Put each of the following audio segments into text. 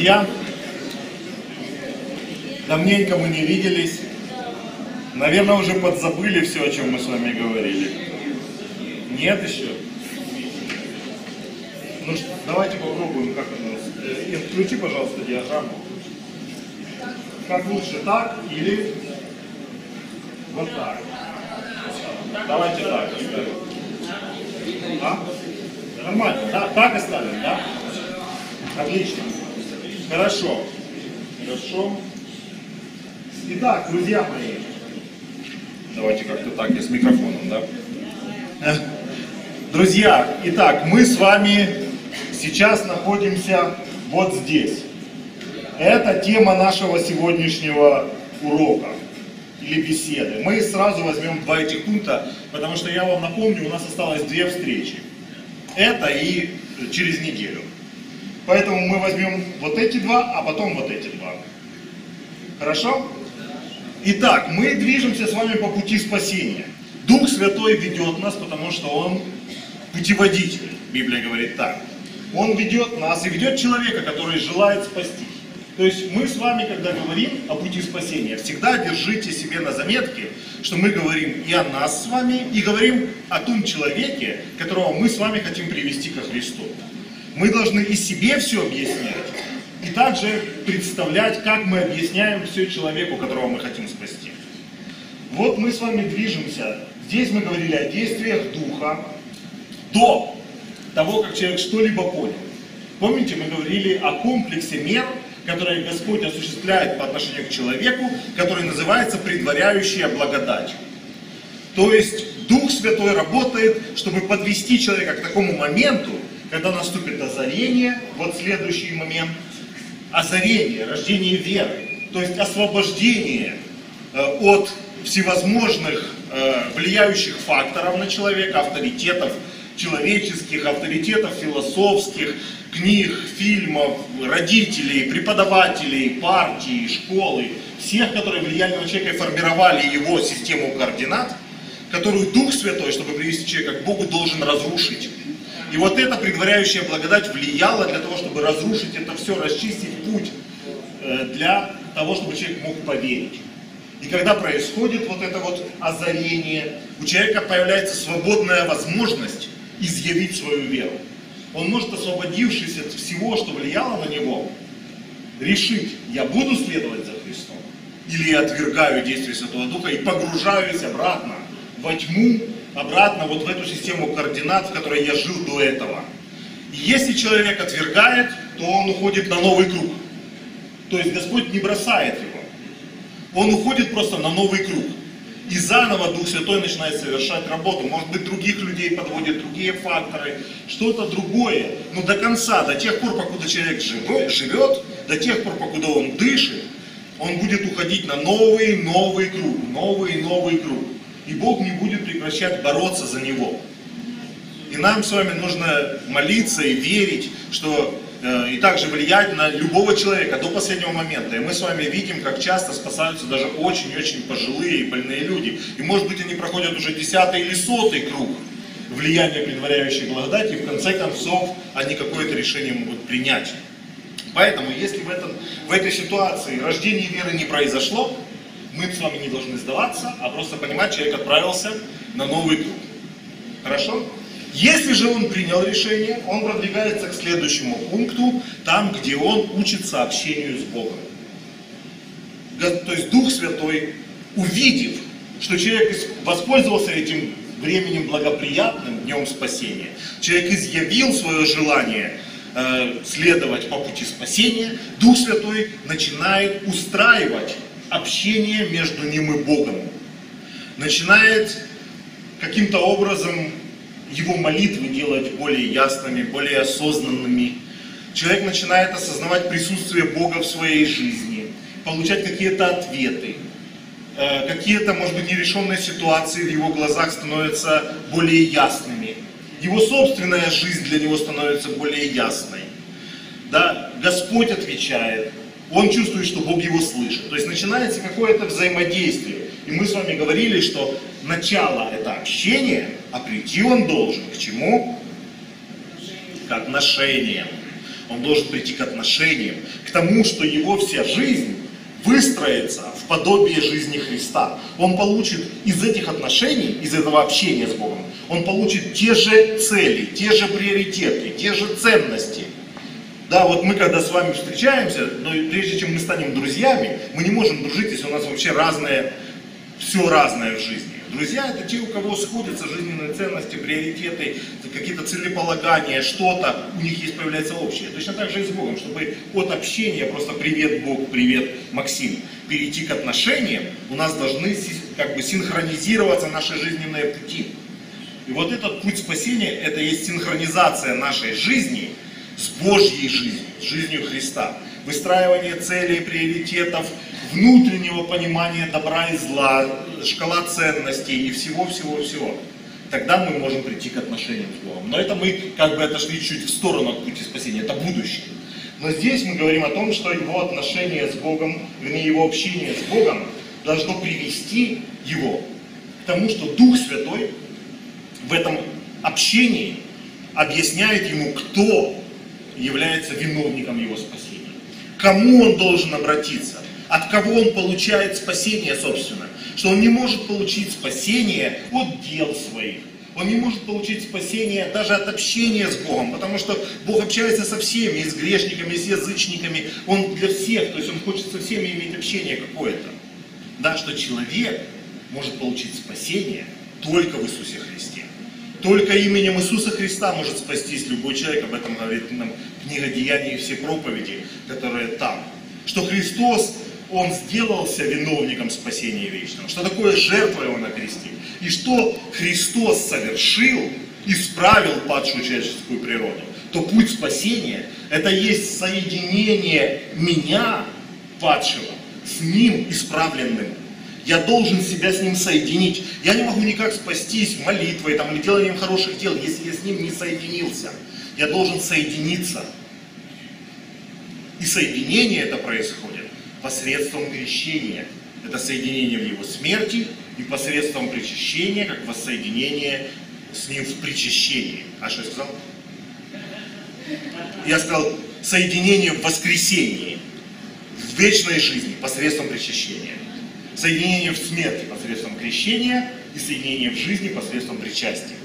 друзья! Давненько мы не виделись. Наверное, уже подзабыли все, о чем мы с вами говорили. Нет еще? Ну что, давайте попробуем, как у нас. Э, включи, пожалуйста, диаграмму. Как лучше, так или вот так? Давайте так. А? Нормально, да? Так оставим, да? Отлично. Хорошо. Хорошо. Итак, друзья мои. Давайте как-то так, я с микрофоном, да? Э, Друзья, итак, мы с вами сейчас находимся вот здесь. Это тема нашего сегодняшнего урока или беседы. Мы сразу возьмем два этих пункта, потому что я вам напомню, у нас осталось две встречи. Это и через неделю. Поэтому мы возьмем вот эти два, а потом вот эти два. Хорошо? Итак, мы движемся с вами по пути спасения. Дух Святой ведет нас, потому что Он путеводитель. Библия говорит так. Он ведет нас и ведет человека, который желает спастись. То есть мы с вами, когда говорим о пути спасения, всегда держите себе на заметке, что мы говорим и о нас с вами, и говорим о том человеке, которого мы с вами хотим привести ко Христу. Мы должны и себе все объяснять, и также представлять, как мы объясняем все человеку, которого мы хотим спасти. Вот мы с вами движемся. Здесь мы говорили о действиях Духа до того, как человек что-либо понял. Помните, мы говорили о комплексе мер, которые Господь осуществляет по отношению к человеку, который называется предваряющая благодать. То есть Дух Святой работает, чтобы подвести человека к такому моменту, когда наступит озарение, вот следующий момент, озарение, рождение веры, то есть освобождение э, от всевозможных э, влияющих факторов на человека, авторитетов человеческих, авторитетов философских, книг, фильмов, родителей, преподавателей, партий, школы, всех, которые влияли на человека и формировали его систему координат, которую Дух Святой, чтобы привести человека к Богу, должен разрушить. И вот эта предваряющая благодать влияла для того, чтобы разрушить это все, расчистить путь э, для того, чтобы человек мог поверить. И когда происходит вот это вот озарение, у человека появляется свободная возможность изъявить свою веру. Он может, освободившись от всего, что влияло на него, решить, я буду следовать за Христом, или я отвергаю действие Святого Духа и погружаюсь обратно во тьму, обратно вот в эту систему координат, в которой я жил до этого. И если человек отвергает, то он уходит на новый круг. То есть Господь не бросает его. Он уходит просто на новый круг. И заново Дух Святой начинает совершать работу. Может быть, других людей подводит, другие факторы, что-то другое. Но до конца, до тех пор, покуда человек живет, до тех пор, покуда он дышит, он будет уходить на новый, новый круг, новый, новый круг. И Бог не будет прекращать бороться за него. И нам с вами нужно молиться и верить, что Э, и также влиять на любого человека до последнего момента. И мы с вами видим, как часто спасаются даже очень-очень пожилые и больные люди. И может быть они проходят уже десятый или сотый круг влияния предваряющей благодати, и в конце концов они какое-то решение могут принять. Поэтому, если в, этом, в этой ситуации рождение веры не произошло, мы с вами не должны сдаваться, а просто понимать, человек отправился на новый круг. Хорошо? Если же он принял решение, он продвигается к следующему пункту, там, где он учится общению с Богом. То есть Дух Святой, увидев, что человек воспользовался этим временем благоприятным, днем спасения, человек изъявил свое желание э, следовать по пути спасения, Дух Святой начинает устраивать общение между ним и Богом. Начинает каким-то образом его молитвы делать более ясными, более осознанными. Человек начинает осознавать присутствие Бога в своей жизни, получать какие-то ответы. Э, какие-то, может быть, нерешенные ситуации в его глазах становятся более ясными. Его собственная жизнь для него становится более ясной. Да? Господь отвечает, он чувствует, что Бог его слышит. То есть начинается какое-то взаимодействие. И мы с вами говорили, что начало это общение, а прийти он должен к чему? К отношениям. Он должен прийти к отношениям, к тому, что его вся жизнь выстроится в подобие жизни Христа. Он получит из этих отношений, из этого общения с Богом, он получит те же цели, те же приоритеты, те же ценности. Да, вот мы когда с вами встречаемся, но прежде чем мы станем друзьями, мы не можем дружить, если у нас вообще разное, все разное в жизни. Друзья это те, у кого сходятся жизненные ценности, приоритеты, какие-то целеполагания, что-то, у них есть появляется общее. Точно так же и с Богом, чтобы от общения, просто привет Бог, привет Максим, перейти к отношениям, у нас должны как бы синхронизироваться наши жизненные пути. И вот этот путь спасения, это есть синхронизация нашей жизни с Божьей жизнью, с жизнью Христа. Выстраивание целей, приоритетов, внутреннего понимания добра и зла, шкала ценностей и всего-всего-всего. Тогда мы можем прийти к отношениям с Богом. Но это мы как бы отошли чуть в сторону от пути спасения, это будущее. Но здесь мы говорим о том, что его отношение с Богом, вернее его общение с Богом должно привести его к тому, что Дух Святой в этом общении объясняет ему, кто является виновником его спасения. Кому он должен обратиться от кого он получает спасение, собственно. Что он не может получить спасение от дел своих. Он не может получить спасение даже от общения с Богом, потому что Бог общается со всеми, и с грешниками, и с язычниками. Он для всех, то есть он хочет со всеми иметь общение какое-то. Да, что человек может получить спасение только в Иисусе Христе. Только именем Иисуса Христа может спастись любой человек. Об этом говорит нам книга Деяний и все проповеди, которые там. Что Христос он сделался виновником спасения вечного, что такое жертва его на кресте, и что Христос совершил, исправил падшую человеческую природу, то путь спасения – это есть соединение меня, падшего, с Ним исправленным. Я должен себя с Ним соединить. Я не могу никак спастись молитвой там, или деланием хороших дел, если я с Ним не соединился. Я должен соединиться. И соединение это происходит посредством крещения. Это соединение в его смерти и посредством причащения, как воссоединение с ним в причащении. А что я сказал? Я сказал соединение в воскресении, в вечной жизни посредством причащения. Соединение в смерти посредством крещения и соединение в жизни посредством причастия.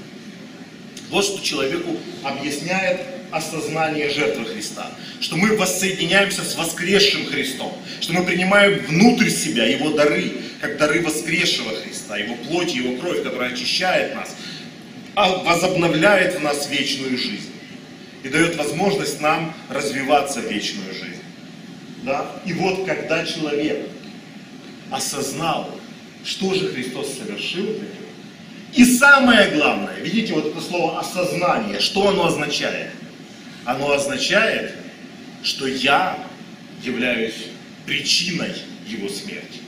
Вот что человеку объясняет осознание жертвы Христа, что мы воссоединяемся с воскресшим Христом, что мы принимаем внутрь себя Его дары, как дары воскресшего Христа, Его плоть, Его кровь, которая очищает нас, а возобновляет в нас вечную жизнь и дает возможность нам развиваться в вечную жизнь. Да? И вот когда человек осознал, что же Христос совершил для него, и самое главное, видите, вот это слово осознание, что оно означает? Оно означает, что я являюсь причиной его смерти.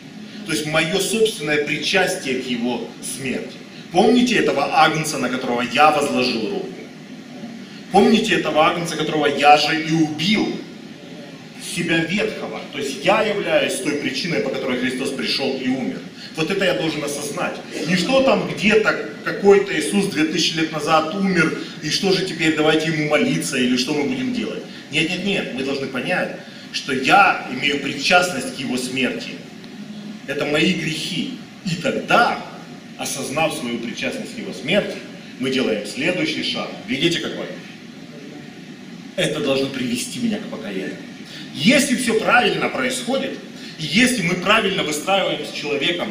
То есть мое собственное причастие к его смерти. Помните этого агнца, на которого я возложил руку? Помните этого агнца, которого я же и убил? Себя ветхого. То есть я являюсь той причиной, по которой Христос пришел и умер. Вот это я должен осознать. Не что там где-то какой-то Иисус 2000 лет назад умер, и что же теперь давайте ему молиться, или что мы будем делать. Нет, нет, нет, мы должны понять, что я имею причастность к его смерти. Это мои грехи. И тогда, осознав свою причастность к его смерти, мы делаем следующий шаг. Видите какой? Это должно привести меня к покаянию. Если все правильно происходит, и если мы правильно выстраиваем с человеком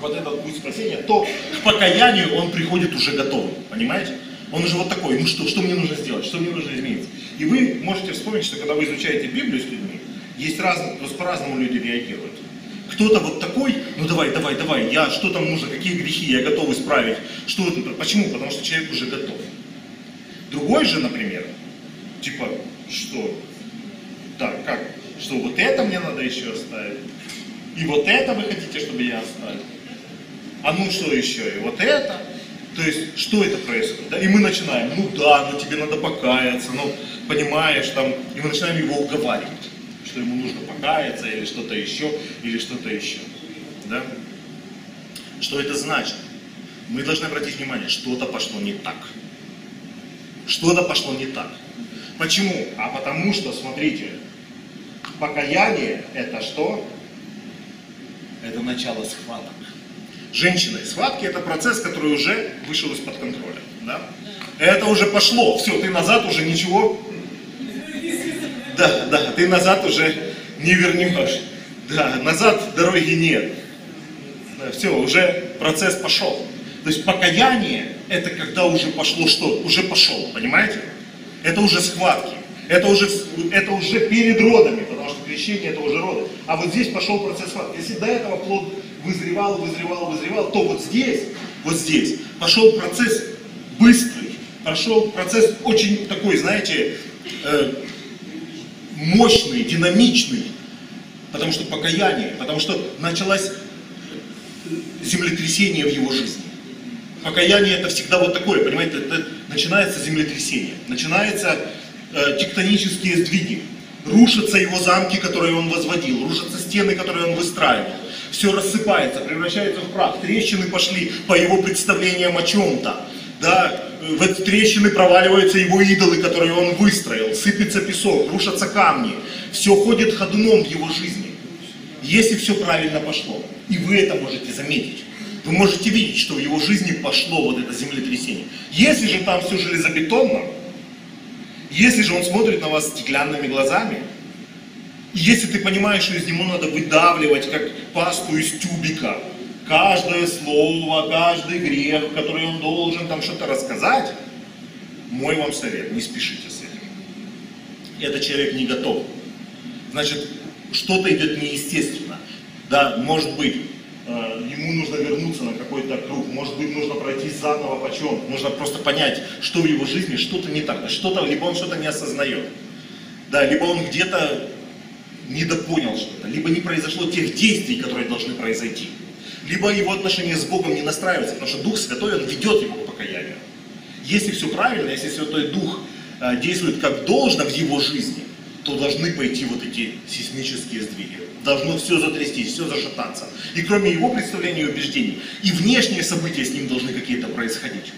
вот этот путь спасения, то к покаянию он приходит уже готовым, понимаете? Он уже вот такой, ну что, что мне нужно сделать, что мне нужно изменить? И вы можете вспомнить, что когда вы изучаете Библию с людьми, есть разные, просто по-разному люди реагируют. Кто-то вот такой, ну давай, давай, давай, я, что там нужно, какие грехи я готов исправить, что это, почему? Потому что человек уже готов. Другой же, например, типа, что, так, как, что вот это мне надо еще оставить, и вот это вы хотите, чтобы я оставил, а ну что еще, и вот это, то есть, что это происходит? Да? И мы начинаем, ну да, ну тебе надо покаяться, ну, понимаешь, там, и мы начинаем его уговаривать, что ему нужно покаяться, или что-то еще, или что-то еще. Да? Что это значит? Мы должны обратить внимание, что-то пошло не так. Что-то пошло не так. Почему? А потому что, смотрите, покаяние это что? Это начало схваток. Женщины, схватки это процесс, который уже вышел из-под контроля. Да? Это уже пошло, все, ты назад уже ничего. Да, да, ты назад уже не вернешь. Да, назад дороги нет. Да, все, уже процесс пошел. То есть покаяние это когда уже пошло что? Уже пошел, понимаете? Это уже схватки. Это уже, это уже перед родами, потому что крещение это уже роды. А вот здесь пошел процесс схватки. Если до этого плод вызревал, вызревал, вызревал, то вот здесь, вот здесь пошел процесс быстрый, пошел процесс очень такой, знаете, э, мощный, динамичный, потому что покаяние, потому что началось землетрясение в его жизни. Покаяние это всегда вот такое, понимаете, это начинается землетрясение, начинается э, тектонические сдвиги, рушатся его замки, которые он возводил, рушатся стены, которые он выстраивал, все рассыпается, превращается в прах, трещины пошли по его представлениям о чем-то, да, в эти трещины проваливаются его идолы, которые он выстроил, сыпется песок, рушатся камни, все ходит ходуном в его жизни, если все правильно пошло, и вы это можете заметить вы можете видеть, что в его жизни пошло вот это землетрясение. Если же там все железобетонно, если же он смотрит на вас стеклянными глазами, если ты понимаешь, что из него надо выдавливать, как пасту из тюбика, каждое слово, каждый грех, который он должен там что-то рассказать, мой вам совет, не спешите с этим. Этот человек не готов. Значит, что-то идет неестественно. Да, может быть, ему нужно вернуться на какой-то круг, может быть, нужно пройти заново почем, нужно просто понять, что в его жизни что-то не так, что-то, либо он что-то не осознает, да, либо он где-то недопонял что-то, либо не произошло тех действий, которые должны произойти, либо его отношения с Богом не настраиваются, потому что Дух Святой, он ведет его к покаянию. Если все правильно, если Святой Дух э, действует как должно в его жизни, то должны пойти вот эти сейсмические сдвиги. Должно все затрястись, все зашататься. И кроме его представления и убеждений, и внешние события с ним должны какие-то происходить.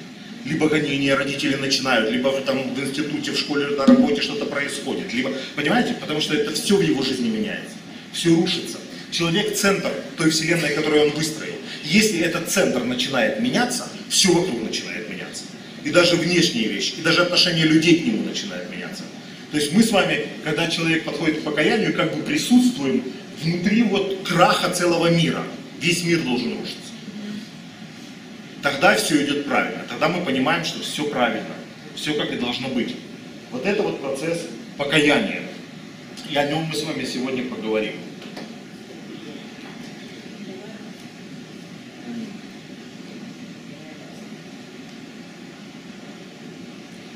Либо гонения родители начинают, либо там в институте, в школе, на работе что-то происходит. Либо, понимаете, потому что это все в его жизни меняется. Все рушится. Человек центр той вселенной, которую он выстроил. Если этот центр начинает меняться, все вокруг начинает меняться. И даже внешние вещи, и даже отношение людей к нему начинают меняться. То есть мы с вами, когда человек подходит к покаянию, как бы присутствуем внутри вот краха целого мира. Весь мир должен рушиться. Тогда все идет правильно. Тогда мы понимаем, что все правильно. Все как и должно быть. Вот это вот процесс покаяния. И о нем мы с вами сегодня поговорим.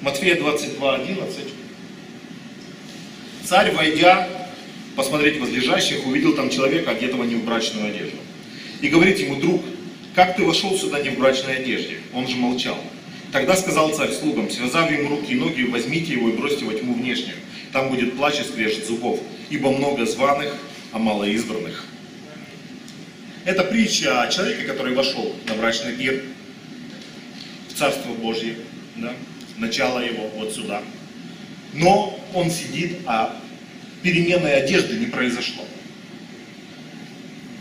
Матфея 22, 11. Царь, войдя, посмотреть возлежащих, увидел там человека, одетого не в брачную одежду. И говорит ему, друг, как ты вошел сюда не в брачной одежде? Он же молчал. Тогда сказал царь слугам, связав ему руки и ноги, возьмите его и бросьте во тьму внешнюю. Там будет плач и скрежет зубов, ибо много званых, а мало избранных. Это притча о человеке, который вошел на брачный пир, в Царство Божье, да? начало его вот сюда – но он сидит, а переменной одежды не произошло.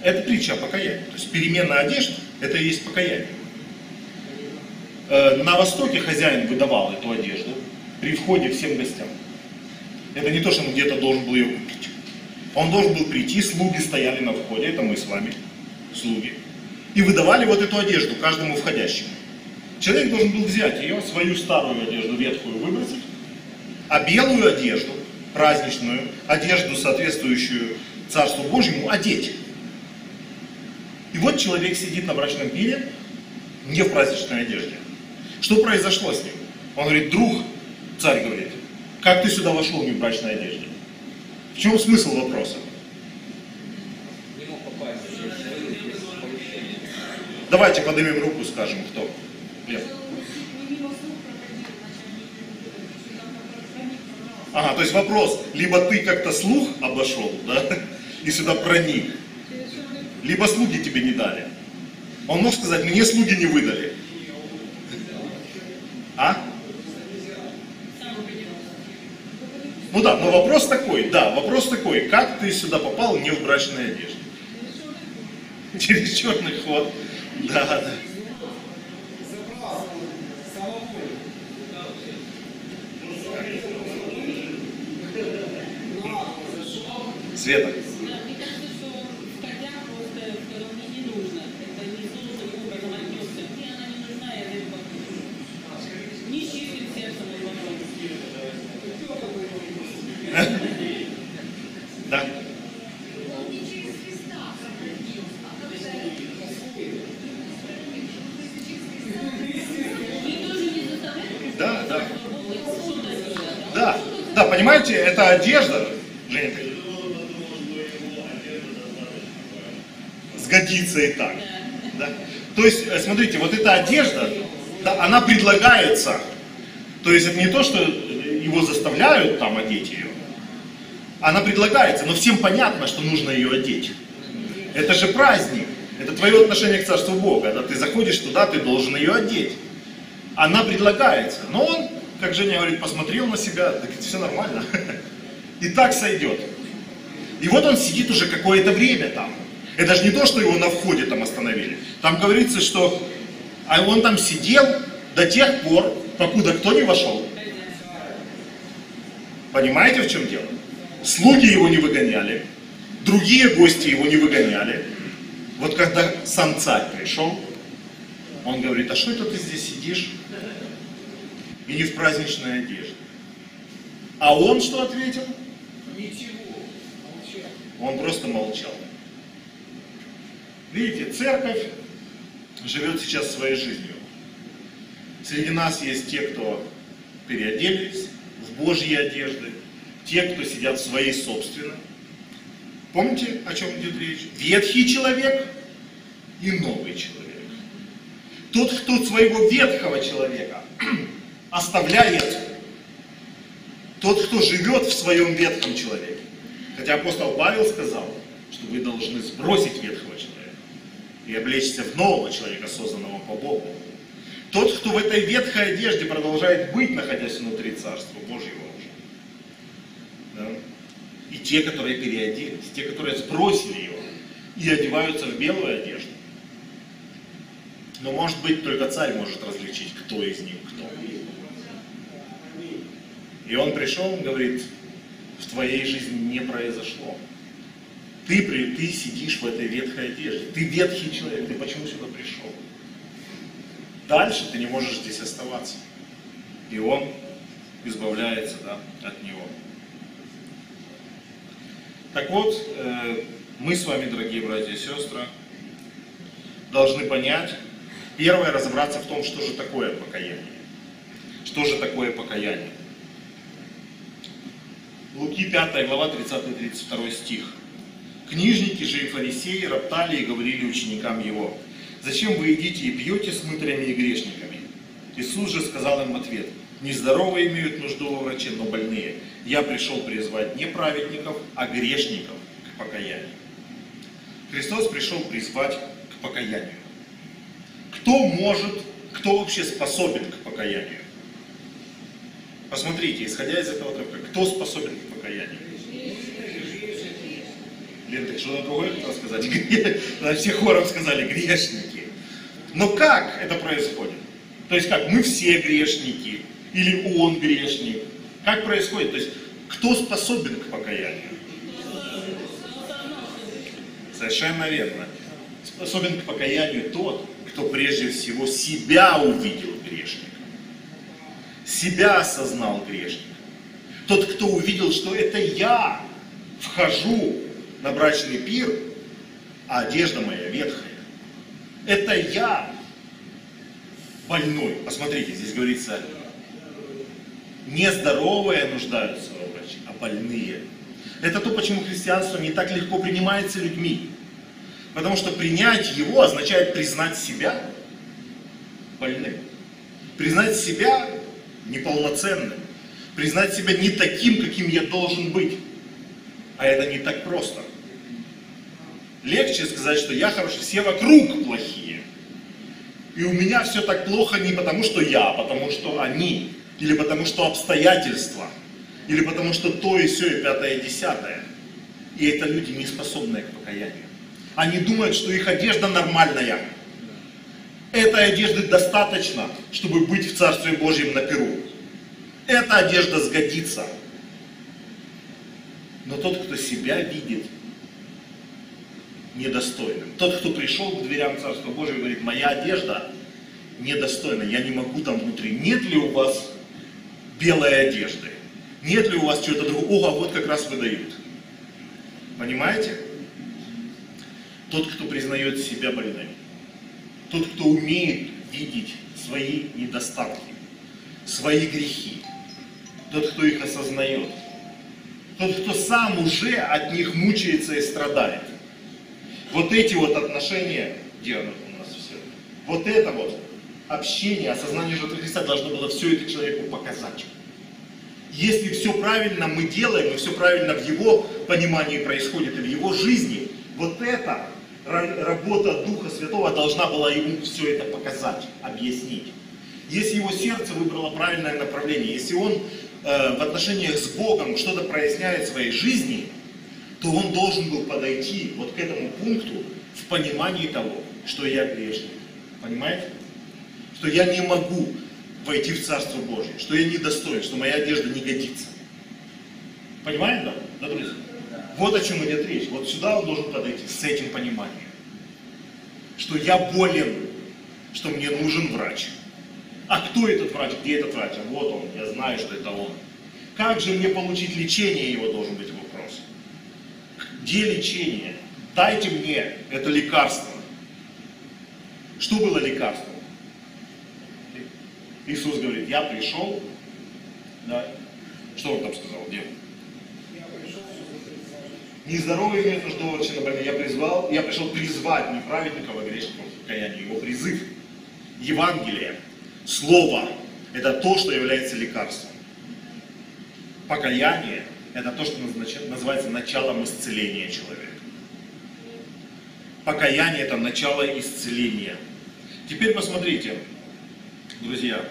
Это притча о покаянии. То есть перемена одежды – это и есть покаяние. Э, на Востоке хозяин выдавал эту одежду при входе всем гостям. Это не то, что он где-то должен был ее купить. Он должен был прийти, слуги стояли на входе, это мы с вами, слуги, и выдавали вот эту одежду каждому входящему. Человек должен был взять ее, свою старую одежду, ветхую, а белую одежду, праздничную, одежду, соответствующую Царству Божьему, одеть. И вот человек сидит на брачном пире, не в праздничной одежде. Что произошло с ним? Он говорит, друг, царь говорит, как ты сюда вошел не в брачной одежде? В чем смысл вопроса? Давайте поднимем руку, скажем, кто. Лев. Ага, то есть вопрос, либо ты как-то слух обошел, да, и сюда проник, либо слуги тебе не дали. Он мог сказать, мне слуги не выдали. А? Ну да, но вопрос такой, да, вопрос такой, как ты сюда попал не в брачной одежде? Через черный ход. Да, да. Света. Мне кажется, что входя просто, что мне не нужно. Это не должным образом отнесся. Мне она не нужна, я даю покушать. Не чистым сердцем и потом. Да. И тоже не заставляет Да, да. быть что-то сделать. Да, да, понимаете, это одежда, Женя, ты- сгодится и так. Да? То есть, э, смотрите, вот эта одежда, да, она предлагается. То есть это не то, что его заставляют там одеть ее. Она предлагается, но всем понятно, что нужно ее одеть. Это же праздник. Это твое отношение к Царству Бога. Да? Ты заходишь туда, ты должен ее одеть. Она предлагается. Но он, как Женя говорит, посмотрел на себя, так все нормально. И так сойдет. И вот он сидит уже какое-то время там. Это же не то, что его на входе там остановили. Там говорится, что а он там сидел до тех пор, покуда кто не вошел. Понимаете, в чем дело? Слуги его не выгоняли, другие гости его не выгоняли. Вот когда сам царь пришел, он говорит, а что это ты здесь сидишь? И не в праздничной одежде. А он что ответил? Он просто молчал. Видите, церковь живет сейчас своей жизнью. Среди нас есть те, кто переоделись в Божьи одежды, те, кто сидят в своей собственной. Помните, о чем идет речь? Ветхий человек и новый человек. Тот, кто своего ветхого человека оставляет, тот, кто живет в своем ветхом человеке. Хотя апостол Павел сказал, что вы должны сбросить ветхого человека и облечься в нового человека, созданного по Богу. Тот, кто в этой ветхой одежде продолжает быть, находясь внутри Царства Божьего уже. Да? И те, которые переоделись, те, которые сбросили его и одеваются в белую одежду. Но может быть только царь может различить, кто из них кто. И он пришел, он говорит, в твоей жизни не произошло. Ты, ты сидишь в этой ветхой одежде. Ты ветхий человек. Ты почему сюда пришел? Дальше ты не можешь здесь оставаться. И он избавляется да, от него. Так вот, э, мы с вами, дорогие братья и сестры, должны понять, первое, разобраться в том, что же такое покаяние. Что же такое покаяние? Луки 5 глава 30-32 стих. Книжники же и фарисеи роптали и говорили ученикам его, «Зачем вы едите и пьете с мытарями и грешниками?» Иисус же сказал им в ответ, «Нездоровые имеют нужду во враче, но больные. Я пришел призвать не праведников, а грешников к покаянию». Христос пришел призвать к покаянию. Кто может, кто вообще способен к покаянию? Посмотрите, исходя из этого отрывка, кто способен к покаянию? Лен, ты что-то другое хотел сказать? Все хором сказали грешники. Но как это происходит? То есть как, мы все грешники, или он грешник? Как происходит? То есть, кто способен к покаянию? Совершенно верно. Способен к покаянию тот, кто прежде всего себя увидел грешником. Себя осознал грешником. Тот, кто увидел, что это я вхожу на брачный пир, а одежда моя ветхая. Это я больной. Посмотрите, здесь говорится, нездоровые нуждаются во враче, а больные. Это то, почему христианство не так легко принимается людьми. Потому что принять его означает признать себя больным. Признать себя неполноценным. Признать себя не таким, каким я должен быть. А это не так просто. Легче сказать, что я хороший, все вокруг плохие. И у меня все так плохо не потому, что я, а потому что они. Или потому что обстоятельства. Или потому что то и все, и пятое, и десятое. И это люди, не способные к покаянию. Они думают, что их одежда нормальная. Этой одежды достаточно, чтобы быть в Царстве Божьем на Перу. Эта одежда сгодится. Но тот, кто себя видит недостойным, тот, кто пришел к дверям Царства Божьего, говорит, моя одежда недостойна, я не могу там внутри. Нет ли у вас белой одежды? Нет ли у вас чего-то другого? О, вот как раз выдают. Понимаете? Тот, кто признает себя больным. Тот, кто умеет видеть свои недостатки, свои грехи. Тот, кто их осознает. Тот, кто сам уже от них мучается и страдает. Вот эти вот отношения, оно у нас все? Вот это вот общение, осознание жертвы Христа должно было все это человеку показать. Если все правильно мы делаем, и все правильно в его понимании происходит, и в его жизни, вот эта работа Духа Святого должна была ему все это показать, объяснить. Если его сердце выбрало правильное направление, если он э, в отношениях с Богом что-то проясняет в своей жизни, то он должен был подойти вот к этому пункту в понимании того, что я грешник. Понимаете? Что я не могу войти в Царство Божье, что я недостоин, что моя одежда не годится. Понимаете, да? Да, друзья? Вот о чем идет речь. Вот сюда он должен подойти с этим пониманием. Что я болен, что мне нужен врач. А кто этот врач? Где этот врач? А вот он, я знаю, что это он. Как же мне получить лечение, его должен быть. Где лечение? Дайте мне это лекарство. Что было лекарством? Иисус говорит, я пришел, да, что он там сказал, где? Нездоровый имеет очень больные. Я призвал, я пришел призвать не праведников, а грешников к покаянию. Его призыв, Евангелие, Слово, это то, что является лекарством. Покаяние – это то, что называется началом исцеления человека. Покаяние – это начало исцеления. Теперь посмотрите, друзья,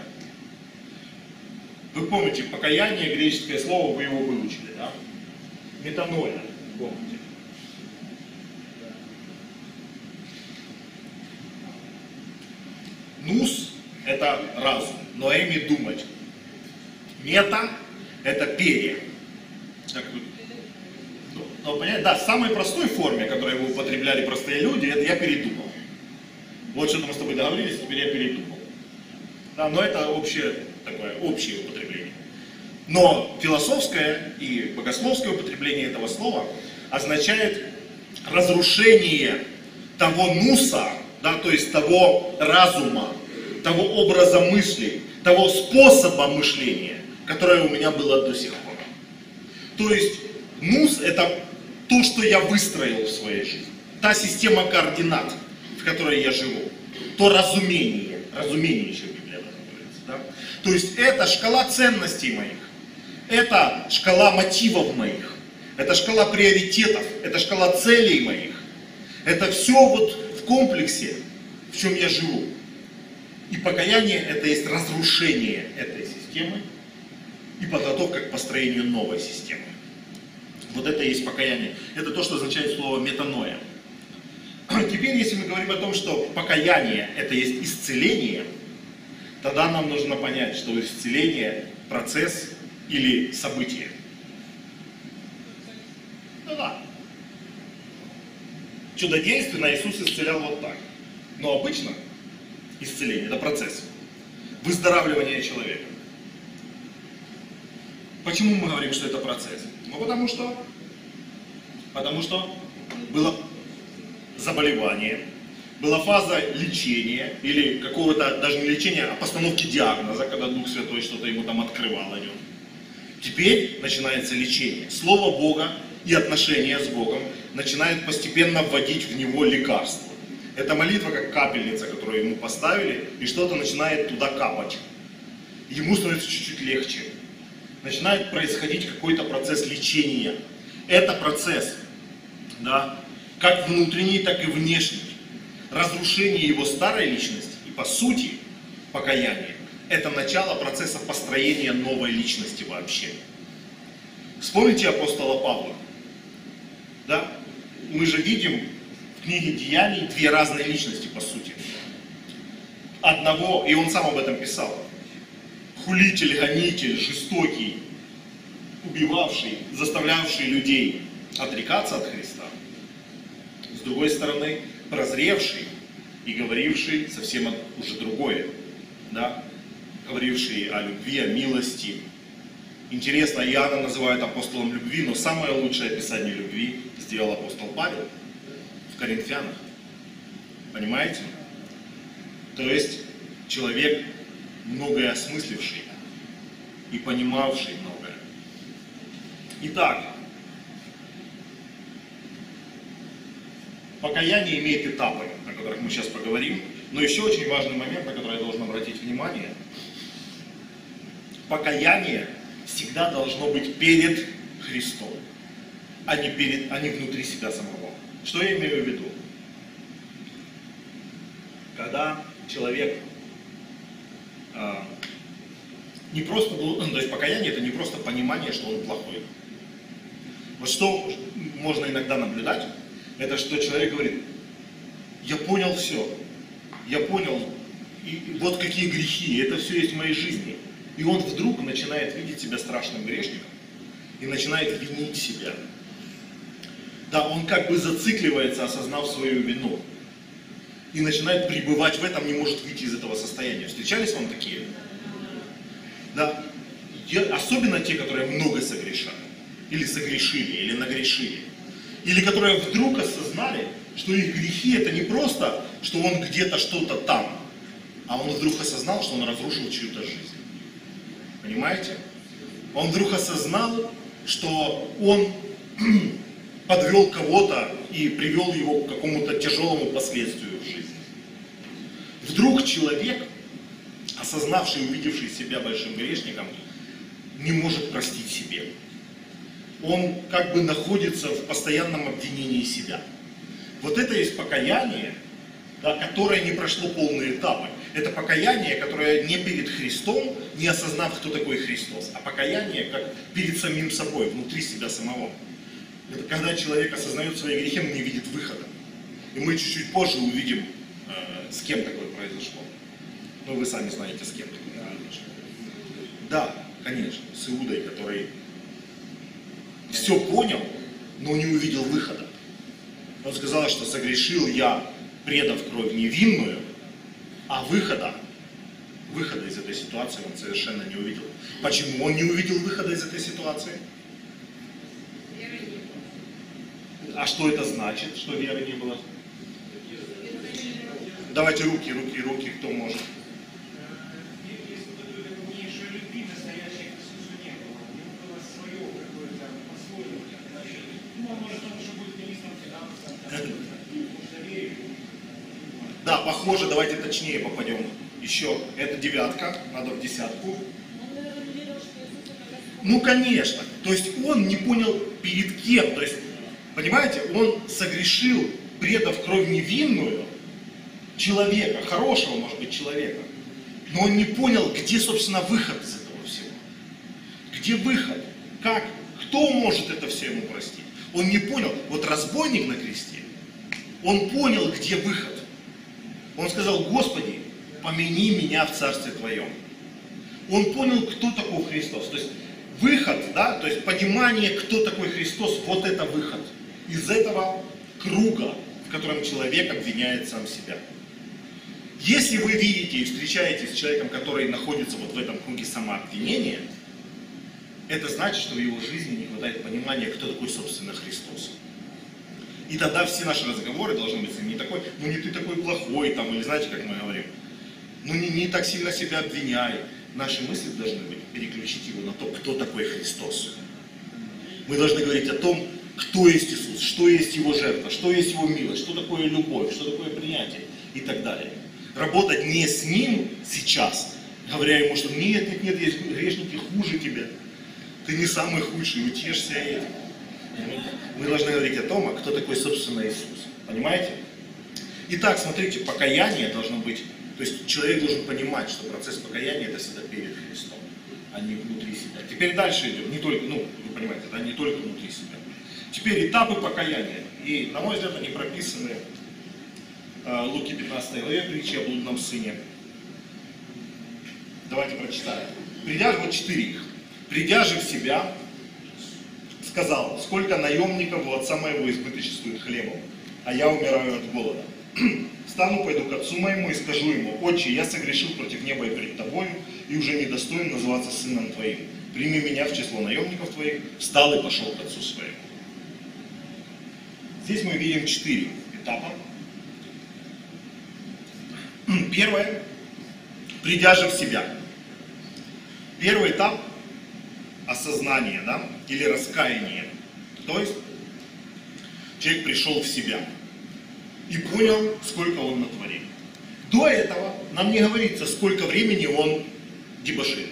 вы помните, покаяние, греческое слово, вы его выучили, да? Метаноя, помните. Нус – это разум, но эми – думать. Мета – это перья. Так, ну, ну, понятно, да, в самой простой форме, которую вы употребляли простые люди, это я передумал. Вот что-то мы с тобой договорились, теперь я передумал. Да, но это общее такое общее употребление. Но философское и богословское употребление этого слова означает разрушение того нуса, да, то есть того разума, того образа мысли, того способа мышления, которое у меня было до сих пор. То есть нус это то, что я выстроил в своей жизни, та система координат, в которой я живу, то разумение, разумение еще то есть это шкала ценностей моих, это шкала мотивов моих, это шкала приоритетов, это шкала целей моих. Это все вот в комплексе, в чем я живу. И покаяние это есть разрушение этой системы и подготовка к построению новой системы. Вот это и есть покаяние. Это то, что означает слово метаноя. Теперь, если мы говорим о том, что покаяние это есть исцеление – тогда нам нужно понять, что исцеление – процесс или событие. Ну да. Чудодейственно Иисус исцелял вот так. Но обычно исцеление – это процесс. Выздоравливание человека. Почему мы говорим, что это процесс? Ну потому что, потому что было заболевание, была фаза лечения, или какого-то, даже не лечения, а постановки диагноза, когда Дух Святой что-то ему там открывал о нем. Теперь начинается лечение. Слово Бога и отношения с Богом начинают постепенно вводить в него лекарство. Это молитва как капельница, которую ему поставили, и что-то начинает туда капать. Ему становится чуть-чуть легче. Начинает происходить какой-то процесс лечения. Это процесс, да, как внутренний, так и внешний разрушение его старой личности и по сути покаяние – это начало процесса построения новой личности вообще. Вспомните апостола Павла. Да? Мы же видим в книге Деяний две разные личности, по сути. Одного, и он сам об этом писал, хулитель, гонитель, жестокий, убивавший, заставлявший людей отрекаться от Христа. Другой стороны, прозревший и говоривший совсем уже другое. Да? Говоривший о любви, о милости. Интересно, Иоанна называют апостолом любви, но самое лучшее описание любви сделал апостол Павел в Коринфянах. Понимаете? То есть человек многое осмысливший и понимавший многое. Итак, покаяние имеет этапы, о которых мы сейчас поговорим, но еще очень важный момент, на который я должен обратить внимание. Покаяние всегда должно быть перед Христом, а не, перед, а не внутри себя самого. Что я имею в виду? Когда человек а, не просто, ну, то есть покаяние это не просто понимание, что он плохой. Вот что можно иногда наблюдать, это что человек говорит, я понял все, я понял, и вот какие грехи, это все есть в моей жизни. И он вдруг начинает видеть себя страшным грешником и начинает винить себя. Да, он как бы зацикливается, осознав свою вину. И начинает пребывать в этом, не может выйти из этого состояния. Встречались вам такие? Да. Особенно те, которые много согрешали. Или согрешили, или нагрешили. Или которые вдруг осознали, что их грехи это не просто, что он где-то что-то там, а он вдруг осознал, что он разрушил чью-то жизнь. Понимаете? Он вдруг осознал, что он подвел кого-то и привел его к какому-то тяжелому последствию в жизни. Вдруг человек, осознавший и увидевший себя большим грешником, не может простить себе. Он как бы находится в постоянном обвинении себя. Вот это есть покаяние, да, которое не прошло полные этапы. Это покаяние, которое не перед Христом, не осознав, кто такой Христос, а покаяние как перед самим собой, внутри себя самого. Это когда человек осознает свои грехи, но не видит выхода. И мы чуть-чуть позже увидим, э, с кем такое произошло. Но вы сами знаете, с кем такое произошло. Да, конечно, с Иудой, который все понял, но не увидел выхода. Он сказал, что согрешил я, предав кровь невинную, а выхода, выхода из этой ситуации он совершенно не увидел. Почему он не увидел выхода из этой ситуации? А что это значит, что веры не было? Давайте руки, руки, руки, кто может. Да, похоже, давайте точнее попадем. Еще, это девятка, надо в десятку. Ну, конечно. То есть он не понял перед кем. То есть, понимаете, он согрешил, предав кровь невинную человека, хорошего, может быть, человека. Но он не понял, где, собственно, выход из этого всего. Где выход? Как? Кто может это все ему простить? Он не понял. Вот разбойник на кресте, он понял, где выход. Он сказал, Господи, помяни меня в Царстве Твоем. Он понял, кто такой Христос. То есть выход, да, то есть понимание, кто такой Христос, вот это выход. Из этого круга, в котором человек обвиняет сам себя. Если вы видите и встречаетесь с человеком, который находится вот в этом круге самообвинения, это значит, что в его жизни не хватает понимания, кто такой, собственно, Христос. И тогда все наши разговоры должны быть не такой, ну не ты такой плохой, там, или знаете, как мы говорим, ну не, не так сильно себя обвиняй. Наши мысли должны быть переключить его на то, кто такой Христос. Мы должны говорить о том, кто есть Иисус, что есть Его жертва, что есть Его милость, что такое любовь, что такое принятие и так далее. Работать не с Ним сейчас, говоря Ему, что нет, нет, нет, есть грешники хуже тебя, ты не самый худший, утешься этим. Мы должны говорить о том, а кто такой, собственно, Иисус. Понимаете? Итак, смотрите, покаяние должно быть, то есть человек должен понимать, что процесс покаяния это всегда перед Христом, а не внутри себя. Теперь дальше идем, не только, ну, понимаете, да, не только внутри себя. Теперь этапы покаяния. И, на мой взгляд, они прописаны э, Луки 15 главе, притчи о блудном сыне. Давайте прочитаем. Придя вот четыре их. Придя же в себя, сказал, сколько наемников у отца моего избыточествует хлебом, а я умираю от голода. Встану, пойду к отцу моему и скажу ему, отче, я согрешил против неба и перед тобою, и уже недостоин называться сыном твоим. Прими меня в число наемников твоих, встал и пошел к отцу своему. Здесь мы видим четыре этапа. Первое, придя же в себя. Первый этап – осознание, да, или раскаяние. То есть человек пришел в себя и понял, сколько он натворил. До этого нам не говорится, сколько времени он дебошил.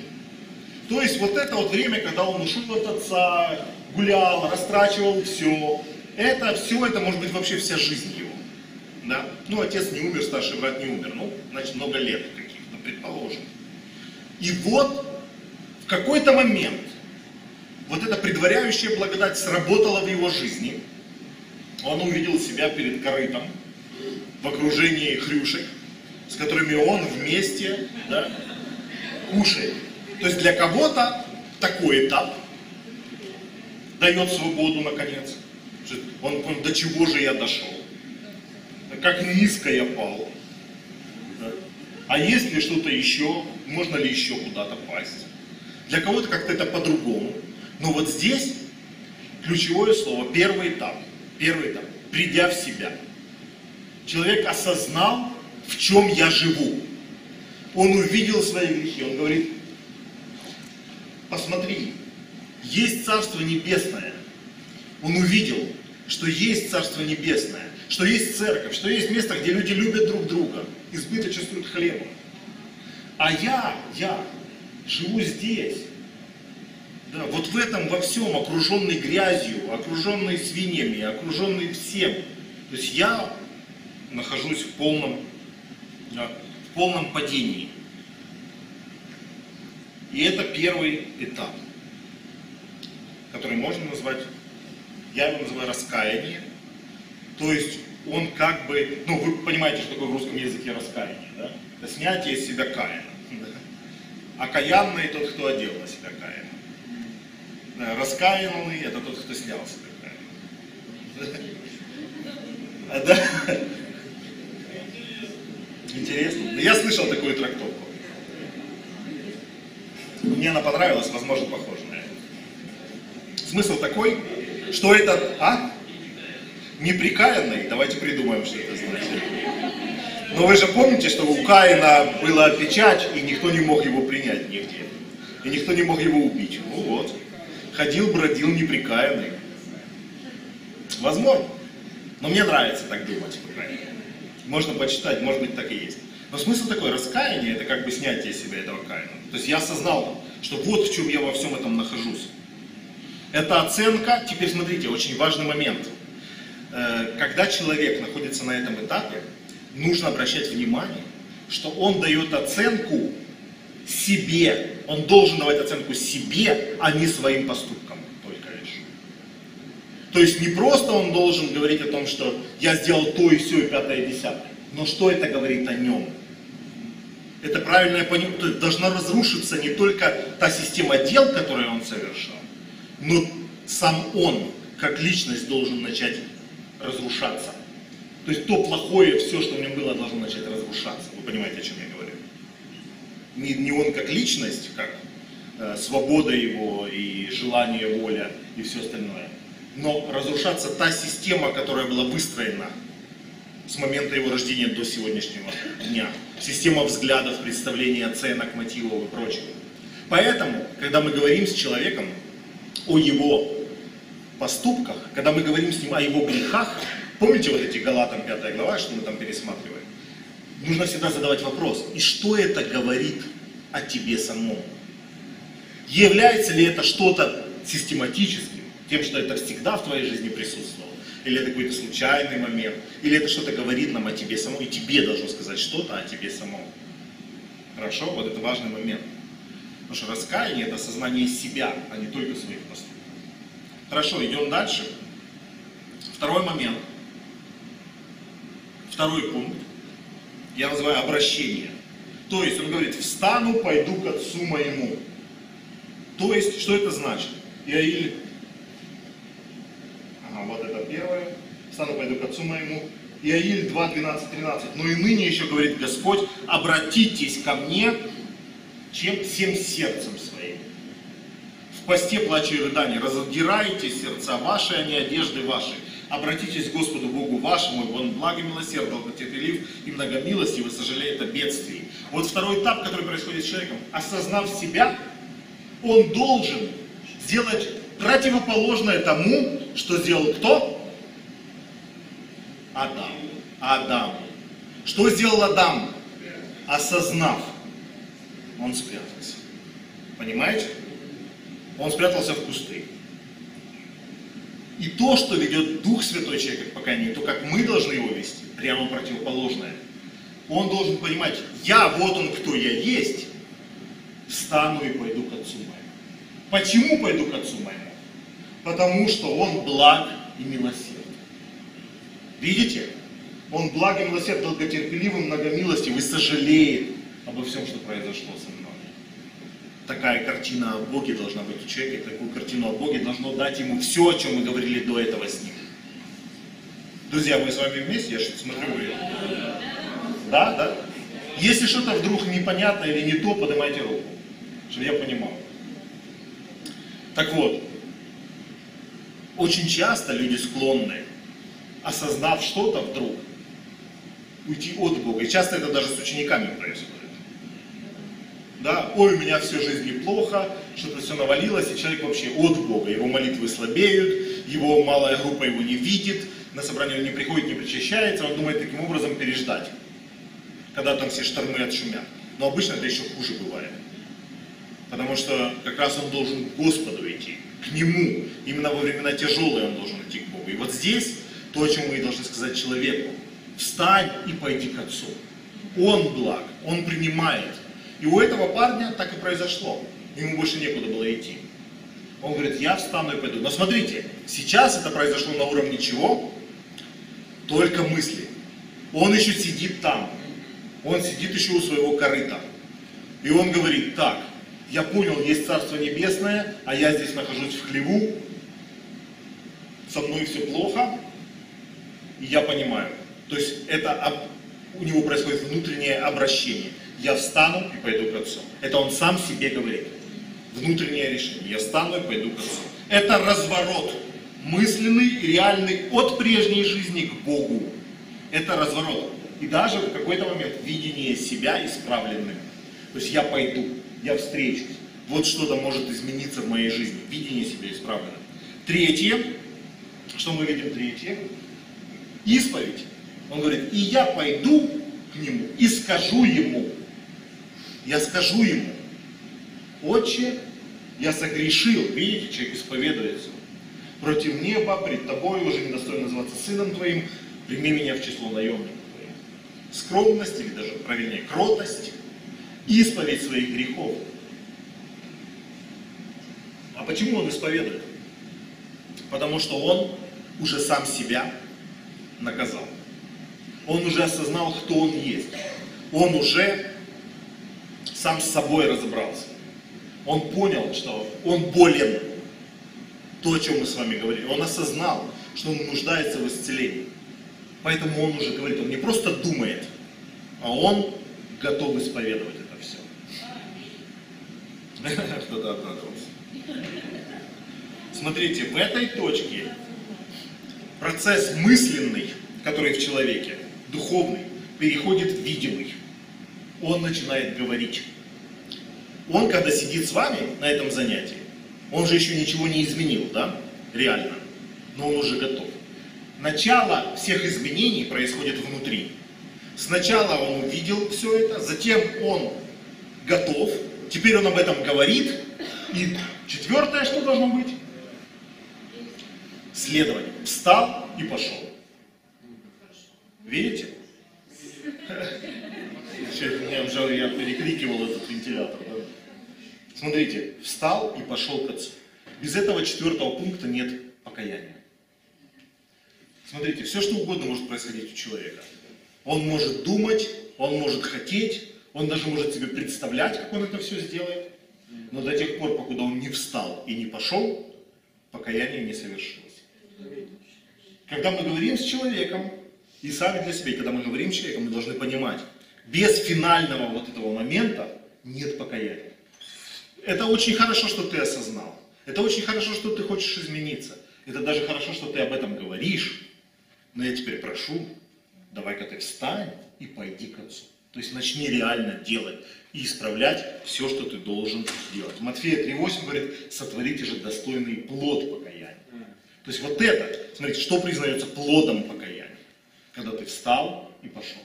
То есть вот это вот время, когда он ушел от отца, гулял, растрачивал все, это все, это может быть вообще вся жизнь его. Да? Ну, отец не умер, старший брат не умер. Ну, значит, много лет каких-то, предположим. И вот в какой-то момент вот эта предваряющая благодать сработала в его жизни. Он увидел себя перед корытом, в окружении хрюшек, с которыми он вместе да, кушает. То есть для кого-то такой этап дает свободу наконец. Он понял, до чего же я дошел. Как низко я пал. А есть ли что-то еще? Можно ли еще куда-то пасть? Для кого-то как-то это по-другому. Но вот здесь ключевое слово, первый этап. Первый этап. Придя в себя. Человек осознал, в чем я живу. Он увидел свои грехи. Он говорит, посмотри, есть Царство Небесное. Он увидел, что есть Царство Небесное, что есть церковь, что есть место, где люди любят друг друга, избыточествуют хлебом. А я, я живу здесь. Да, вот в этом во всем, окруженный грязью, окруженный свиньями, окруженный всем. То есть я нахожусь в полном, да, в полном падении. И это первый этап, который можно назвать, я его называю раскаяние. То есть он как бы, ну вы понимаете, что такое в русском языке раскаяние, да? Это снятие из себя каина. А каянный тот, кто одел на себя каина. Да, раскаянный это тот, кто снял с себя каина. А, да? Интересно. Я слышал такую трактовку. Мне она понравилась, возможно, похожа на это. Смысл такой, что это, а? Неприкаянный, давайте придумаем, что это значит. Но вы же помните, что у Каина была печать, и никто не мог его принять нигде. И никто не мог его убить. Ну вот. Ходил, бродил неприкаянный. Возможно. Но мне нравится так думать, по крайней мере. Можно почитать, может быть, так и есть. Но смысл такой, раскаяние, это как бы снятие себя этого каина. То есть я осознал, что вот в чем я во всем этом нахожусь. Это оценка, теперь смотрите, очень важный момент. Э, когда человек находится на этом этапе, нужно обращать внимание, что он дает оценку себе. Он должен давать оценку себе, а не своим поступкам только лишь. То есть не просто он должен говорить о том, что я сделал то и все, и пятое, и десятое. Но что это говорит о нем? Это правильное понимание, то есть должна разрушиться не только та система дел, которую он совершал, но сам он, как личность, должен начать разрушаться. То есть то плохое, все, что в нем было, должно начать разрушаться. Вы понимаете, о чем я говорю? Не, не он как личность, как э, свобода его и желание, воля и все остальное. Но разрушаться та система, которая была выстроена с момента его рождения до сегодняшнего дня. Система взглядов, представлений, оценок, мотивов и прочего. Поэтому, когда мы говорим с человеком о его поступках, когда мы говорим с ним о его грехах, помните вот эти Галатам 5 глава, что мы там пересматриваем? Нужно всегда задавать вопрос, и что это говорит о тебе самом? Является ли это что-то систематическим, тем, что это всегда в твоей жизни присутствовало? Или это какой-то случайный момент? Или это что-то говорит нам о тебе самом, и тебе должно сказать что-то о тебе самом? Хорошо? Вот это важный момент. Потому что раскаяние – это осознание себя, а не только своих поступков. Хорошо, идем дальше. Второй момент. Второй пункт. Я называю обращение. То есть он говорит, встану, пойду к отцу моему. То есть, что это значит? Иаиль, ага, вот это первое, встану, пойду к отцу моему. Иаиль 2, 12, 13. Но и ныне еще говорит Господь, обратитесь ко мне, чем всем сердцем своим. В посте плача и рыдания раздирайте сердца ваши, а не одежды ваши. Обратитесь к Господу Богу вашему, и Он благо милосерд, долготерпелив и многомилостивый, сожалеет о бедствии. Вот второй этап, который происходит с человеком, осознав себя, он должен сделать противоположное тому, что сделал кто? Адам. Адам. Что сделал Адам? Осознав, он спрятался. Понимаете? Он спрятался в кусты. И то, что ведет Дух Святой человека к покаянию, то, как мы должны его вести, прямо противоположное. Он должен понимать, я вот он, кто я есть, встану и пойду к Отцу моему. Почему пойду к Отцу моему? Потому что Он благ и милосерд. Видите? Он благ и милосерд, долготерпеливый, многомилостивый, сожалеет обо всем, что произошло со мной. Такая картина о Боге должна быть у человека, такую картину о Боге должно дать ему все, о чем мы говорили до этого с ним. Друзья, мы с вами вместе, я что-то смотрю, вы... Да, да? Если что-то вдруг непонятно или не то, поднимайте руку, чтобы я понимал. Так вот, очень часто люди склонны, осознав что-то вдруг, уйти от Бога. И часто это даже с учениками происходит. Да, ой, у меня всю жизнь неплохо, что-то все навалилось, и человек вообще от Бога. Его молитвы слабеют, его малая группа его не видит, на собрание он не приходит, не причащается, он думает таким образом переждать, когда там все штормы отшумят. Но обычно это еще хуже бывает. Потому что как раз он должен к Господу идти, к Нему. Именно во времена тяжелые он должен идти к Богу. И вот здесь то, о чем мы и должны сказать человеку. Встань и пойди к Отцу. Он благ, он принимает. И у этого парня так и произошло. Ему больше некуда было идти. Он говорит, я встану и пойду. Но смотрите, сейчас это произошло на уровне чего? Только мысли. Он еще сидит там. Он сидит еще у своего корыта. И он говорит, так, я понял, есть Царство Небесное, а я здесь нахожусь в хлеву, со мной все плохо, и я понимаю. То есть это у него происходит внутреннее обращение. Я встану и пойду к Отцу. Это он сам себе говорит. Внутреннее решение. Я встану и пойду к Отцу. Это разворот мысленный и реальный от прежней жизни к Богу. Это разворот. И даже в какой-то момент видение себя исправленным. То есть я пойду, я встречусь. Вот что-то может измениться в моей жизни. Видение себя исправленным. Третье. Что мы видим третье? Исповедь. Он говорит, и я пойду к нему и скажу ему. Я скажу ему. Отче, я согрешил. Видите, человек исповедуется. Против неба, пред тобой уже недостойно называться сыном твоим. Прими меня в число наемников твоих. Скромность, или даже правильнее, кротость, исповедь своих грехов. А почему он исповедует? Потому что он уже сам себя наказал. Он уже осознал, кто он есть. Он уже сам с собой разобрался. Он понял, что он болен. То, о чем мы с вами говорили. Он осознал, что он нуждается в исцелении. Поэтому он уже говорит, он не просто думает, а он готов исповедовать это все. Кто-то обрадовался. Смотрите, в этой точке процесс мысленный, который в человеке, духовный, переходит в видимый. Он начинает говорить. Он, когда сидит с вами на этом занятии, он же еще ничего не изменил, да? Реально. Но он уже готов. Начало всех изменений происходит внутри. Сначала он увидел все это, затем он готов, теперь он об этом говорит. И четвертое, что должно быть? Следование. Встал и пошел. Видите? Уже я перекрикивал этот вентилятор. Смотрите, встал и пошел к отцу. Без этого четвертого пункта нет покаяния. Смотрите, все что угодно может происходить у человека. Он может думать, он может хотеть, он даже может себе представлять, как он это все сделает. Но до тех пор, покуда он не встал и не пошел, покаяние не совершилось. Когда мы говорим с человеком, и сами для себя, когда мы говорим с человеком, мы должны понимать, без финального вот этого момента нет покаяния. Это очень хорошо, что ты осознал. Это очень хорошо, что ты хочешь измениться. Это даже хорошо, что ты об этом говоришь. Но я теперь прошу, давай-ка ты встань и пойди к Отцу. То есть начни реально делать и исправлять все, что ты должен сделать. Матфея 3.8 говорит, сотворите же достойный плод покаяния. То есть вот это, смотрите, что признается плодом покаяния? Когда ты встал и пошел.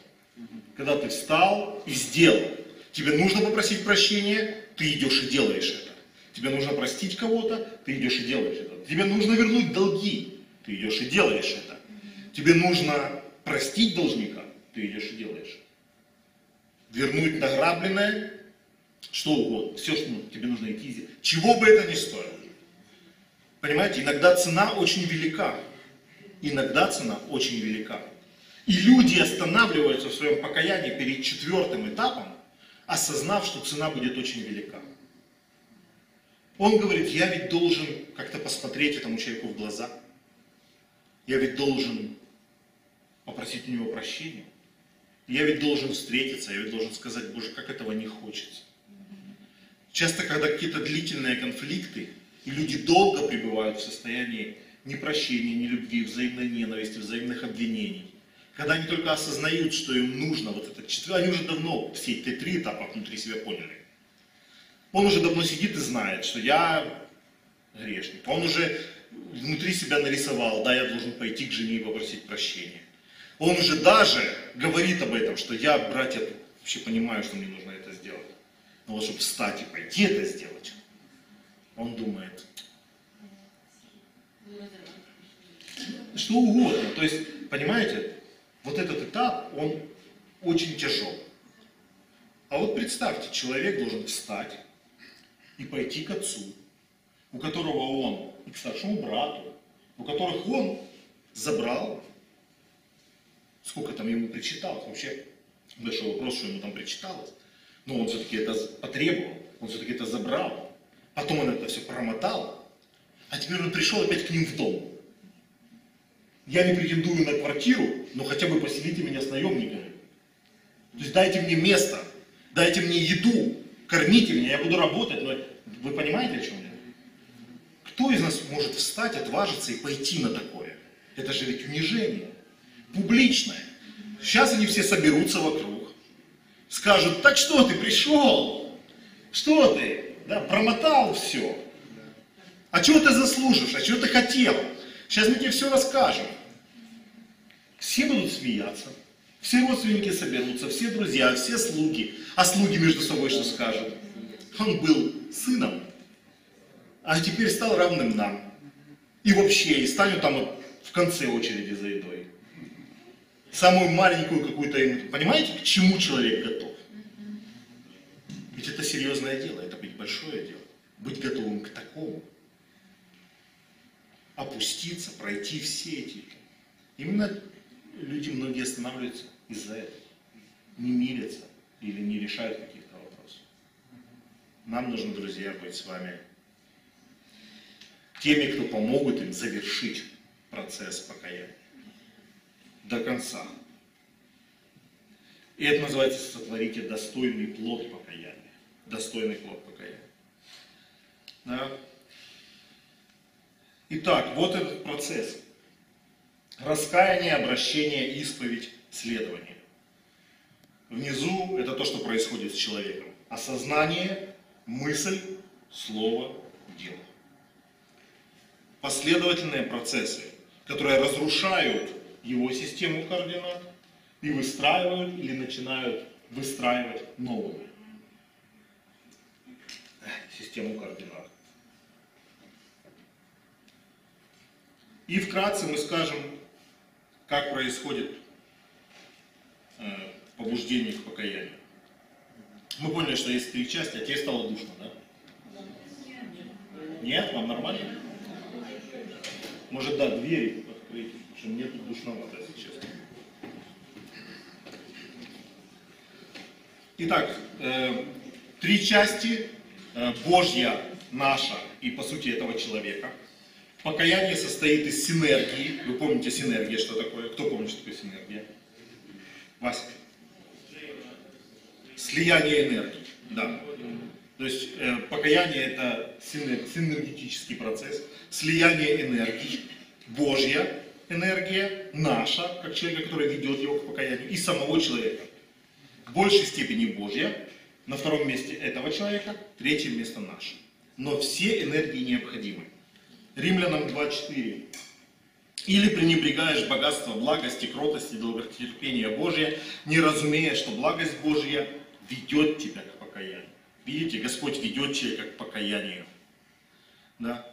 Когда ты встал и сделал. Тебе нужно попросить прощения, ты идешь и делаешь это. Тебе нужно простить кого-то, ты идешь и делаешь это. Тебе нужно вернуть долги, ты идешь и делаешь это. Тебе нужно простить должника, ты идешь и делаешь вернуть награбленное, что угодно, все, что тебе нужно идти. Чего бы это ни стоило. Понимаете, иногда цена очень велика. Иногда цена очень велика. И люди останавливаются в своем покаянии перед четвертым этапом, осознав, что цена будет очень велика. Он говорит, я ведь должен как-то посмотреть этому человеку в глаза. Я ведь должен попросить у него прощения. Я ведь должен встретиться, я ведь должен сказать, Боже, как этого не хочется. Часто, когда какие-то длительные конфликты, и люди долго пребывают в состоянии непрощения, нелюбви, взаимной ненависти, взаимных обвинений, когда они только осознают, что им нужно вот это четвертое, они уже давно все эти три этапа внутри себя поняли. Он уже давно сидит и знает, что я грешник. Он уже внутри себя нарисовал, да, я должен пойти к жене и попросить прощения. Он уже даже говорит об этом, что я, братья, вообще понимаю, что мне нужно это сделать. Но вот чтобы встать и пойти это сделать, он думает, что угодно. То есть, понимаете, вот этот этап, он очень тяжел. А вот представьте, человек должен встать и пойти к отцу, у которого он, и к старшему брату, у которых он забрал сколько там ему причиталось. Вообще, большой вопрос, что ему там причиталось. Но он все-таки это потребовал, он все-таки это забрал. Потом он это все промотал. А теперь он пришел опять к ним в дом. Я не претендую на квартиру, но хотя бы поселите меня с наемниками. То есть дайте мне место, дайте мне еду, кормите меня, я буду работать. Но вы понимаете, о чем я? Кто из нас может встать, отважиться и пойти на такое? Это же ведь унижение публичное. Сейчас они все соберутся вокруг, скажут, так что ты пришел? Что ты? Да, промотал все. А чего ты заслужишь? А чего ты хотел? Сейчас мы тебе все расскажем. Все будут смеяться. Все родственники соберутся, все друзья, все слуги. А слуги между собой что скажут? Он был сыном, а теперь стал равным нам. И вообще, и станет там в конце очереди за едой самую маленькую какую-то, понимаете, к чему человек готов? Ведь это серьезное дело, это быть большое дело. Быть готовым к такому. Опуститься, пройти все эти. Именно люди многие останавливаются из-за этого. Не мирятся или не решают каких-то вопросов. Нам нужно, друзья, быть с вами теми, кто помогут им завершить процесс покаяния до конца. И это называется сотворите достойный плод покаяния. Достойный плод покаяния. Да? Итак, вот этот процесс. Раскаяние, обращение, исповедь, следование. Внизу это то, что происходит с человеком. Осознание, мысль, слово, дело. Последовательные процессы, которые разрушают его систему координат и выстраивают или начинают выстраивать новую систему координат. И вкратце мы скажем, как происходит э, побуждение к покаянию. Мы поняли, что есть три части, а тебе стало душно, да? Нет, вам нормально? Может, да, двери открыть, потому что мне тут душновато, если честно. Итак, э, три части. Э, Божья, наша и, по сути, этого человека. Покаяние состоит из синергии. Вы помните синергия, что такое? Кто помнит, что такое синергия? Вася. Слияние энергии. Да. То есть э, покаяние это синер- синергетический процесс, слияние энергии, Божья энергия, наша, как человека, который ведет его к покаянию, и самого человека. В большей степени Божья, на втором месте этого человека, третье место наше. Но все энергии необходимы. Римлянам 2.4. Или пренебрегаешь богатство благости, кротости, долготерпения Божия, не разумея, что благость Божья ведет тебя к покаянию. Видите, Господь ведет человека к покаянию. Да?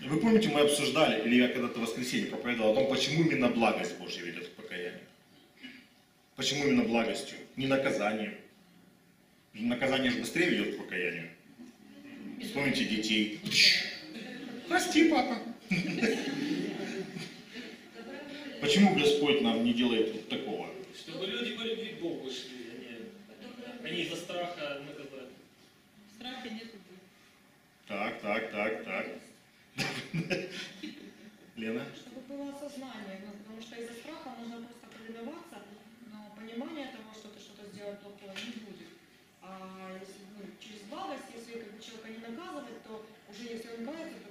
Вы помните, мы обсуждали, или я когда-то в воскресенье проповедовал о том, почему именно благость Божья ведет к покаянию. Почему именно благостью, не наказанием. Наказание же быстрее ведет к покаянию. Вспомните детей. Прости, папа. Почему Господь нам не делает вот такого? Чтобы люди по любви к Богу шли, а не, а не из-за страха наказать. Страха нет. Так, так, так, так. Лена? Чтобы было осознание, ну, потому что из-за страха можно просто повиноваться, но понимания того, что ты что-то сделал плохое, не будет. А если ну, через благость, если как бы, человека не наказывать, то уже если он кается, то.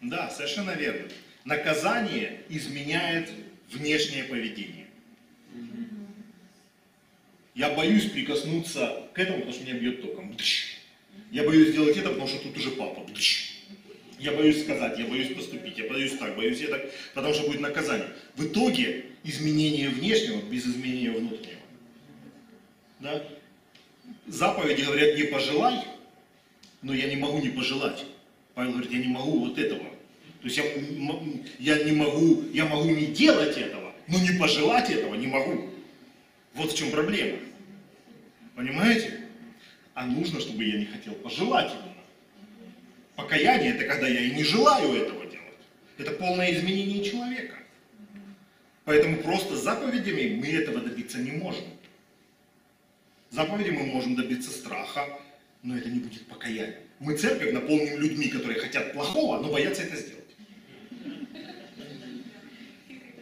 Да, совершенно верно. Наказание изменяет внешнее поведение. Я боюсь прикоснуться к этому, потому что меня бьет током. Я боюсь сделать это, потому что тут уже папа. Я боюсь сказать, я боюсь поступить, я боюсь так, боюсь это, потому что будет наказание. В итоге изменение внешнего без изменения внутреннего. Да? Заповеди говорят, не пожелай, но я не могу не пожелать. Павел говорит, я не могу вот этого. То есть я, я не могу, я могу не делать этого, но не пожелать этого не могу. Вот в чем проблема. Понимаете? А нужно, чтобы я не хотел пожелать именно. Покаяние это когда я и не желаю этого делать. Это полное изменение человека. Поэтому просто заповедями мы этого добиться не можем. Заповеди мы можем добиться страха, но это не будет покаяние. Мы церковь наполним людьми, которые хотят плохого, но боятся это сделать.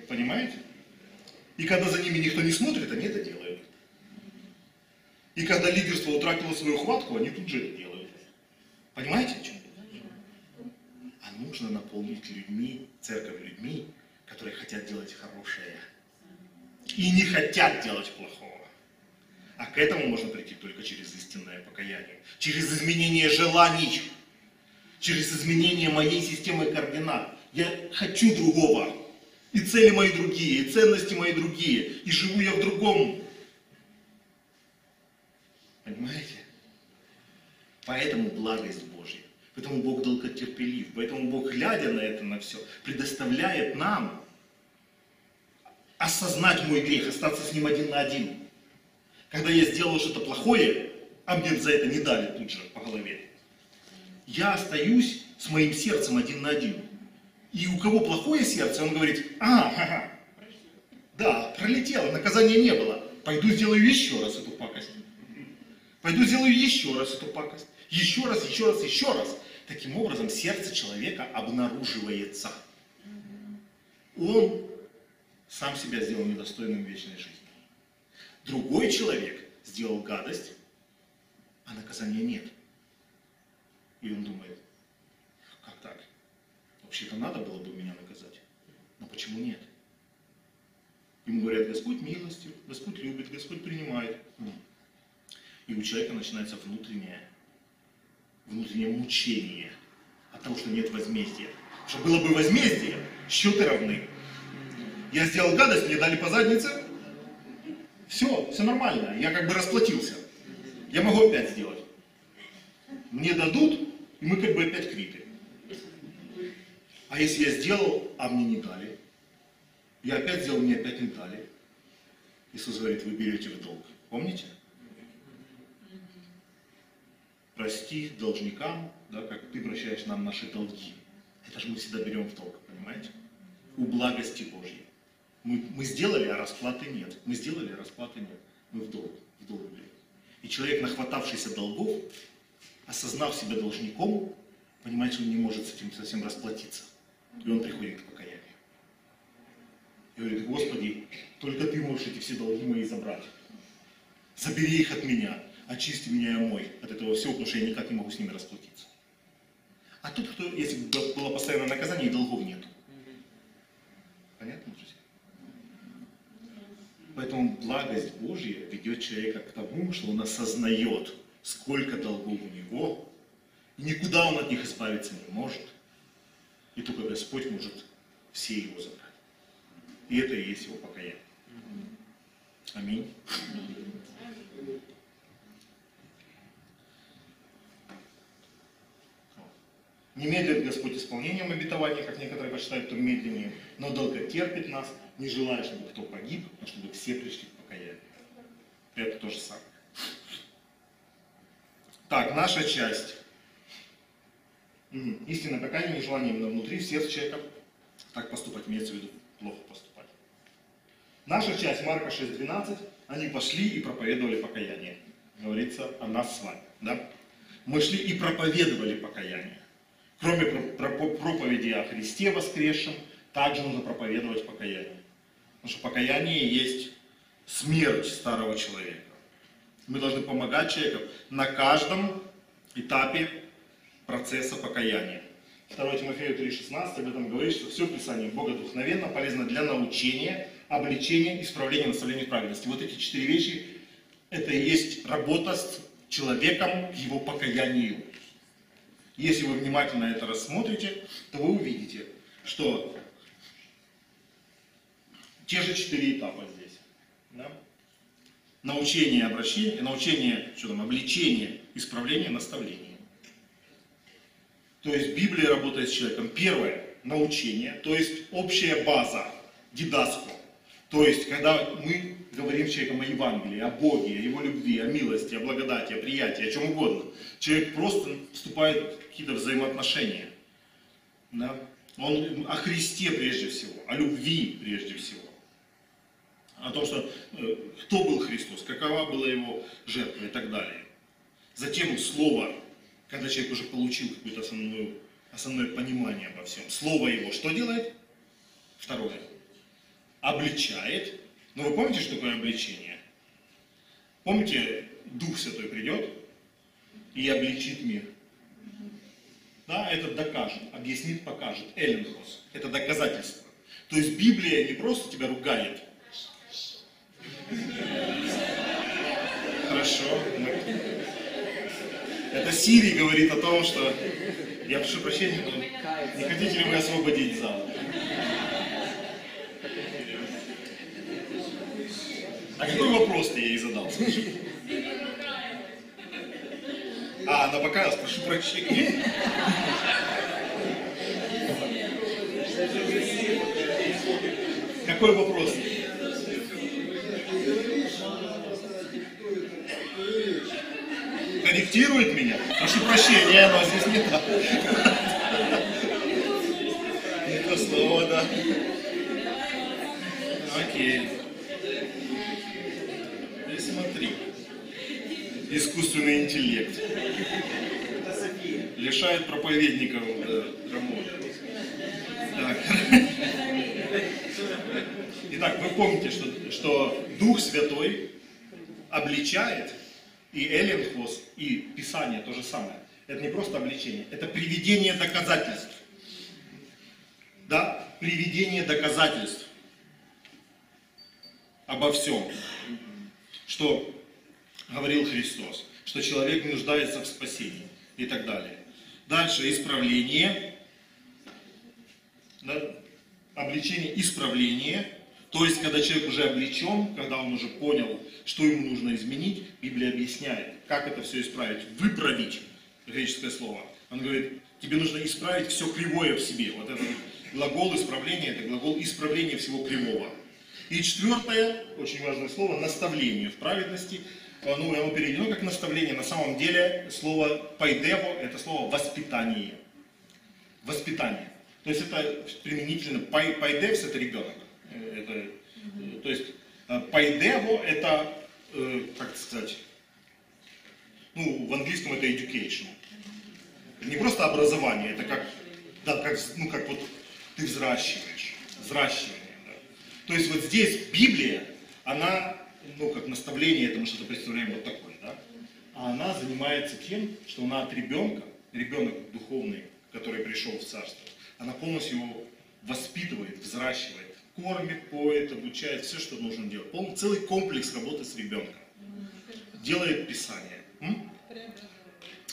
Понимаете? И когда за ними никто не смотрит, они это делают. И когда лидерство утратило свою хватку, они тут же это делают. Понимаете, о чем? А нужно наполнить людьми, церковь людьми, которые хотят делать хорошее. И не хотят делать плохого. А к этому можно прийти только через истинное покаяние. Через изменение желаний. Через изменение моей системы координат. Я хочу другого. И цели мои другие, и ценности мои другие. И живу я в другом. Понимаете? Поэтому благость Божья. Поэтому Бог долготерпелив. Поэтому Бог, глядя на это, на все, предоставляет нам осознать мой грех, остаться с ним один на один. Когда я сделал что-то плохое, а мне за это не дали тут же по голове, я остаюсь с моим сердцем один на один. И у кого плохое сердце, он говорит, а, ха-ха, да, пролетело, наказания не было. Пойду сделаю еще раз эту пакость. Пойду сделаю еще раз эту пакость. Еще раз, еще раз, еще раз. Таким образом, сердце человека обнаруживается. Он сам себя сделал недостойным вечной жизни. Другой человек сделал гадость, а наказания нет. И он думает? Вообще-то надо было бы меня наказать. Но почему нет? Ему говорят, Господь милостив, Господь любит, Господь принимает. И у человека начинается внутреннее, внутреннее мучение от того, что нет возмездия. Что было бы возмездие, счеты равны. Я сделал гадость, мне дали по заднице. Все, все нормально, я как бы расплатился. Я могу опять сделать. Мне дадут, и мы как бы опять квиты. А если я сделал, а мне не дали? Я опять сделал, мне опять не дали. Иисус говорит, вы берете в долг. Помните? прости должникам, да, как ты прощаешь нам наши долги. Это же мы всегда берем в долг, понимаете? У благости Божьей. Мы, мы сделали, а расплаты нет. Мы сделали, а расплаты нет. Мы в долг, в долг были. И человек, нахватавшийся долгов, осознав себя должником, понимает, что он не может с этим совсем расплатиться. И он приходит к покаянию. И говорит, Господи, только Ты можешь эти все долги мои забрать. Забери их от меня, очисти меня и мой от этого всего, потому что я никак не могу с ними расплатиться. А тут, кто, если бы было постоянное наказание, и долгов нет. Понятно, друзья? Поэтому благость Божья ведет человека к тому, что он осознает, сколько долгов у него, и никуда он от них избавиться не может. И только Господь может все его забрать. И это и есть его покаяние. Аминь. Не медлит Господь исполнением обетования, как некоторые посчитают, то медленнее, но долго терпит нас, не желая, чтобы кто погиб, но чтобы все пришли к покаянию. Это то же самое. Так, наша часть. Истинное покаяние, желание именно внутри, в сердце человека. Так поступать, имеется в виду, плохо поступать. Наша часть, Марка 6.12, они пошли и проповедовали покаяние. Говорится о нас с вами. Да? Мы шли и проповедовали покаяние. Кроме про- про- проповеди о Христе воскресшем, также нужно проповедовать покаяние. Потому что покаяние есть смерть старого человека. Мы должны помогать человеку на каждом этапе процесса покаяния. 2 Тимофею 3,16 об этом говорит, что все Писание богодухновенно, полезно для научения, обличения, исправления, наставления в праведности. Вот эти четыре вещи, это и есть работа с человеком к его покаянию. Если вы внимательно это рассмотрите, то вы увидите, что те же четыре этапа здесь. Да? Научение, обращение, научение, что там, обличение, исправление, наставление. То есть Библия работает с человеком. Первое – научение, то есть общая база, дидаско. То есть, когда мы говорим с человеком о Евангелии, о Боге, о Его любви, о милости, о благодати, о приятии, о чем угодно, человек просто вступает в какие-то взаимоотношения. Да? Он о Христе прежде всего, о любви прежде всего. О том, что э, кто был Христос, какова была его жертва и так далее. Затем Слово, когда человек уже получил какое-то основное, основное понимание обо всем. Слово его что делает? Второе. Обличает. Но вы помните, что такое обличение? Помните, Дух Святой придет и обличит мир. Да, это докажет, объяснит, покажет. Эленхос. Это доказательство. То есть Библия не просто тебя ругает. Хорошо. Это Сирий говорит о том, что я прошу прощения, но не хотите ли вы освободить зал? А какой вопрос ты ей задал? Скажи? А, она покаялась, прошу прощения. Какой вопрос? Корректирует меня? Прошу прощения, но здесь не так. Не то слово, да. Окей. И смотри. Искусственный интеллект. Лишает проповедников да, работы. Так. Итак, вы помните, что, что Дух Святой обличает, и Эленхос, и Писание то же самое. Это не просто обличение, это приведение доказательств. Да, приведение доказательств обо всем, что говорил Христос, что человек нуждается в спасении и так далее. Дальше исправление, да, обличение, исправление, то есть, когда человек уже обличен, когда он уже понял, что ему нужно изменить, Библия объясняет, как это все исправить, выправить, греческое слово. Он говорит, тебе нужно исправить все кривое в себе. Вот это глагол исправления, это глагол исправления всего кривого. И четвертое, очень важное слово, наставление в праведности. ну, оно переведено как наставление. На самом деле слово пайдево это слово воспитание. Воспитание. То есть это применительно, пай, пайдевс это ребенок. Э, Это, э, то есть э, пайдево это, э, как сказать, ну, в английском это education. Не просто образование, это как, да, как, ну, как вот ты взращиваешь, взращивание. да. То есть вот здесь Библия, она, ну, как наставление, это мы что-то представляем вот такое, да? А она занимается тем, что она от ребенка, ребенок духовный, который пришел в царство, она полностью его воспитывает, взращивает, кормит, поет, обучает, все, что нужно делать. Полный, целый комплекс работы с ребенком. Делает Писание. М?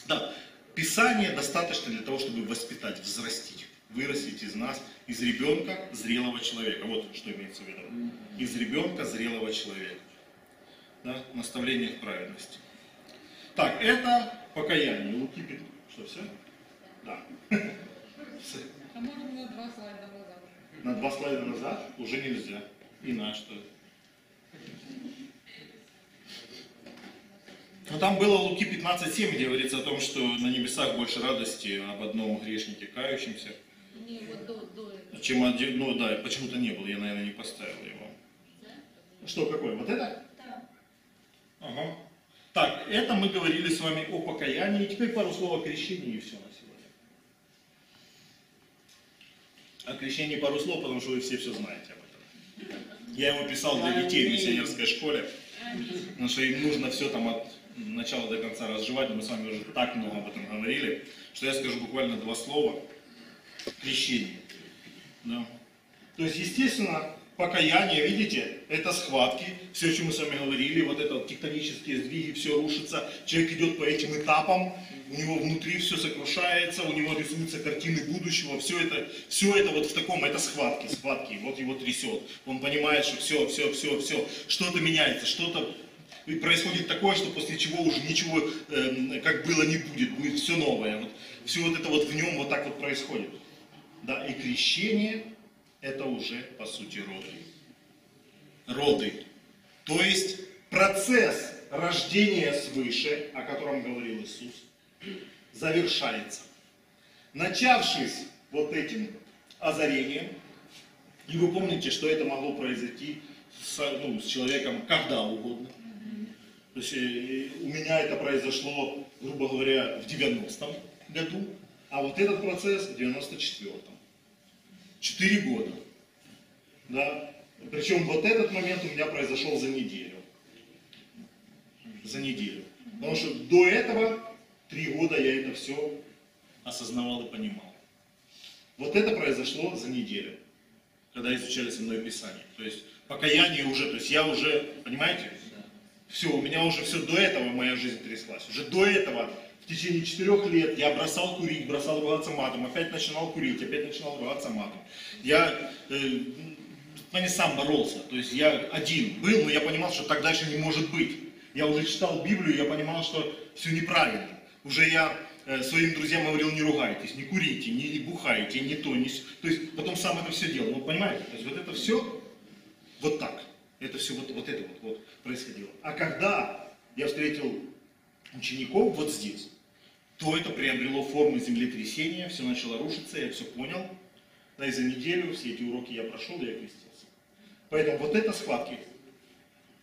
Да, Писание достаточно для того, чтобы воспитать, взрастить, вырастить из нас, из ребенка зрелого человека. Вот что имеется в виду. Из ребенка зрелого человека. Да? Наставление в праведности. Так, это покаяние. Пят- Что, все? Да. А можно два слайда? На два слайда назад уже нельзя. И на что? Но там было Луки 15.7, где говорится о том, что на небесах больше радости об одном грешнике кающемся, Не, вот до, чем один, ну да, почему-то не было, я, наверное, не поставил его. Что, какое? Вот это? Да. Ага. Так, это мы говорили с вами о покаянии. Теперь пару слов о крещении и все на сегодня. О крещении пару слов, потому что вы все все знаете об этом. Я его писал для детей в миссионерской школе, потому что им нужно все там от начала до конца разжевать. Мы с вами уже так много об этом говорили, что я скажу буквально два слова. Крещение. Да. То есть, естественно, покаяние, видите, это схватки, все, о чем мы с вами говорили, вот это вот тектонические сдвиги, все рушится, человек идет по этим этапам, у него внутри все сокрушается, у него рисуются картины будущего, все это, все это вот в таком, это схватки, схватки, вот его трясет, он понимает, что все, все, все, все, что-то меняется, что-то происходит такое, что после чего уже ничего, эм, как было, не будет, будет все новое, вот, все вот это вот в нем вот так вот происходит. Да, и крещение это уже по сути роды. Роды. То есть процесс рождения свыше, о котором говорил Иисус, завершается. Начавшись вот этим озарением, и вы помните, что это могло произойти с, ну, с человеком когда угодно. То есть э, у меня это произошло, грубо говоря, в 90-м году, а вот этот процесс в 94-м. Четыре года. Да? Причем вот этот момент у меня произошел за неделю. За неделю. Потому что до этого три года я это все осознавал и понимал. Вот это произошло за неделю, когда изучали со мной Писание. То есть покаяние уже, то есть я уже, понимаете, все, у меня уже все до этого моя жизнь тряслась. Уже до этого в течение четырех лет я бросал курить, бросал ругаться матом, опять начинал курить, опять начинал ругаться матом. Я э, не сам боролся, то есть я один был, но я понимал, что так дальше не может быть. Я уже читал Библию, я понимал, что все неправильно. Уже я э, своим друзьям говорил, не ругайтесь, не курите, не, не бухайте, не то, не... То есть потом сам это все делал. Ну, понимаете, то есть вот это все вот так. Это все вот, вот это вот, вот происходило. А когда я встретил учеников вот здесь, то это приобрело формы землетрясения, все начало рушиться, я все понял. Да и за неделю все эти уроки я прошел, и я крестился. Поэтому вот это схватки,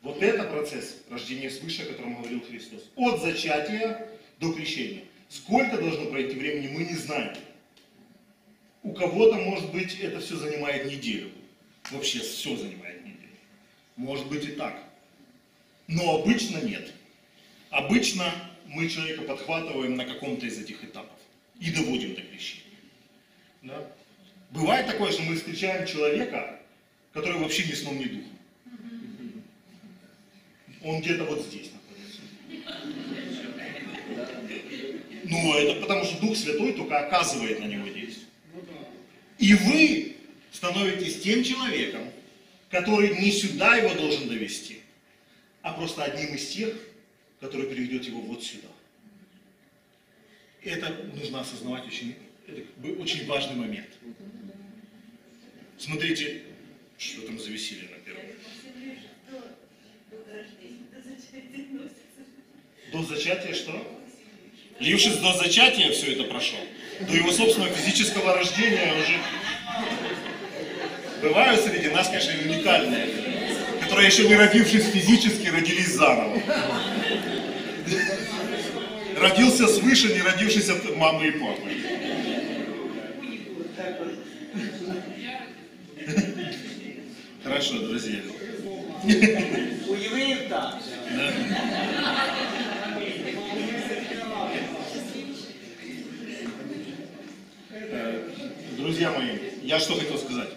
вот это процесс рождения свыше, о котором говорил Христос. От зачатия до крещения. Сколько должно пройти времени, мы не знаем. У кого-то, может быть, это все занимает неделю. Вообще все занимает неделю. Может быть и так. Но обычно нет. Обычно мы человека подхватываем на каком-то из этих этапов и доводим до крещения. Да? Бывает такое, что мы встречаем человека, который вообще ни сном, ни духом. Он где-то вот здесь находится. Ну, это потому что Дух Святой только оказывает на него действие. И вы становитесь тем человеком, который не сюда его должен довести, а просто одним из тех, который приведет его вот сюда. Это нужно осознавать очень, это очень важный момент. Смотрите, что там за веселье на первом. До зачатия что? Лившись до зачатия все это прошел. До его собственного физического рождения уже бывают среди нас, конечно, уникальные, которые еще не родившись физически, родились заново. Родился свыше, не родившись от мамы и папы. Хорошо, друзья. У євреїв так. Друзья мои, я что хотел сказать.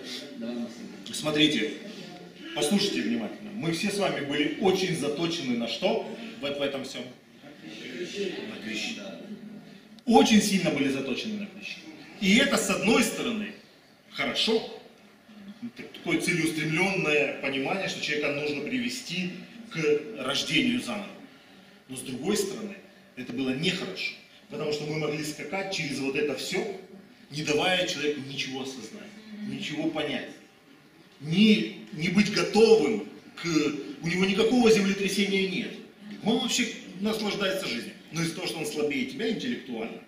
Смотрите, послушайте внимательно. Мы все с вами были очень заточены на что в этом всем? На крещение. Очень сильно были заточены на крещение. И это, с одной стороны, хорошо. Такое целеустремленное понимание, что человека нужно привести к рождению заново. Но с другой стороны, это было нехорошо. Потому что мы могли скакать через вот это все, не давая человеку ничего осознать, ничего понять. Не, не быть готовым к... У него никакого землетрясения нет. Он вообще наслаждается жизнью. Но из-за того, что он слабее тебя интеллектуально,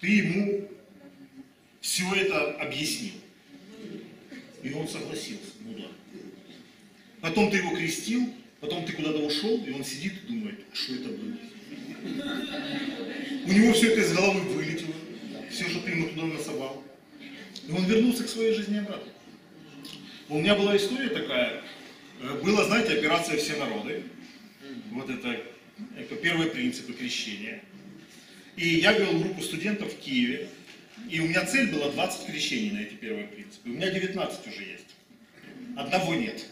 ты ему все это объяснил. И он согласился. Ну да. Потом ты его крестил, потом ты куда-то ушел, и он сидит и думает, «А что это было. У него все это из головы вылетело, все, что ты ему туда насовал. И он вернулся к своей жизни обратно. У меня была история такая, э, была, знаете, операция «Все народы». Вот это, это первые принципы крещения. И я вел группу студентов в Киеве, и у меня цель была 20 крещений на эти первые принципы. У меня 19 уже есть. Одного нет.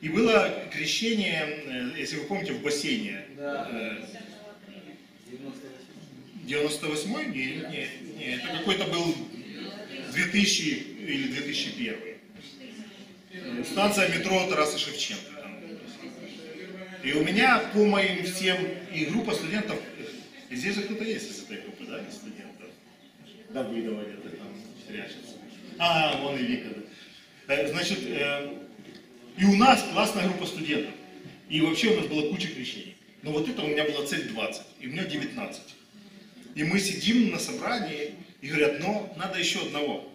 И было крещение, э, если вы помните, в бассейне. Э, 98-й? Не, не, не, это какой-то был 2000 или 2001. Э, Станция метро Тараса Шевченко. И у меня по моим всем, и группа студентов, и здесь же кто-то есть из этой группы, да, из студентов? Давыдова где-то там прячется. А, вон и Вика. да. Э, Значит, э, и у нас классная группа студентов. И вообще у нас была куча крещений. Но вот это у меня была цель 20, и у меня 19. И мы сидим на собрании и говорят, но надо еще одного.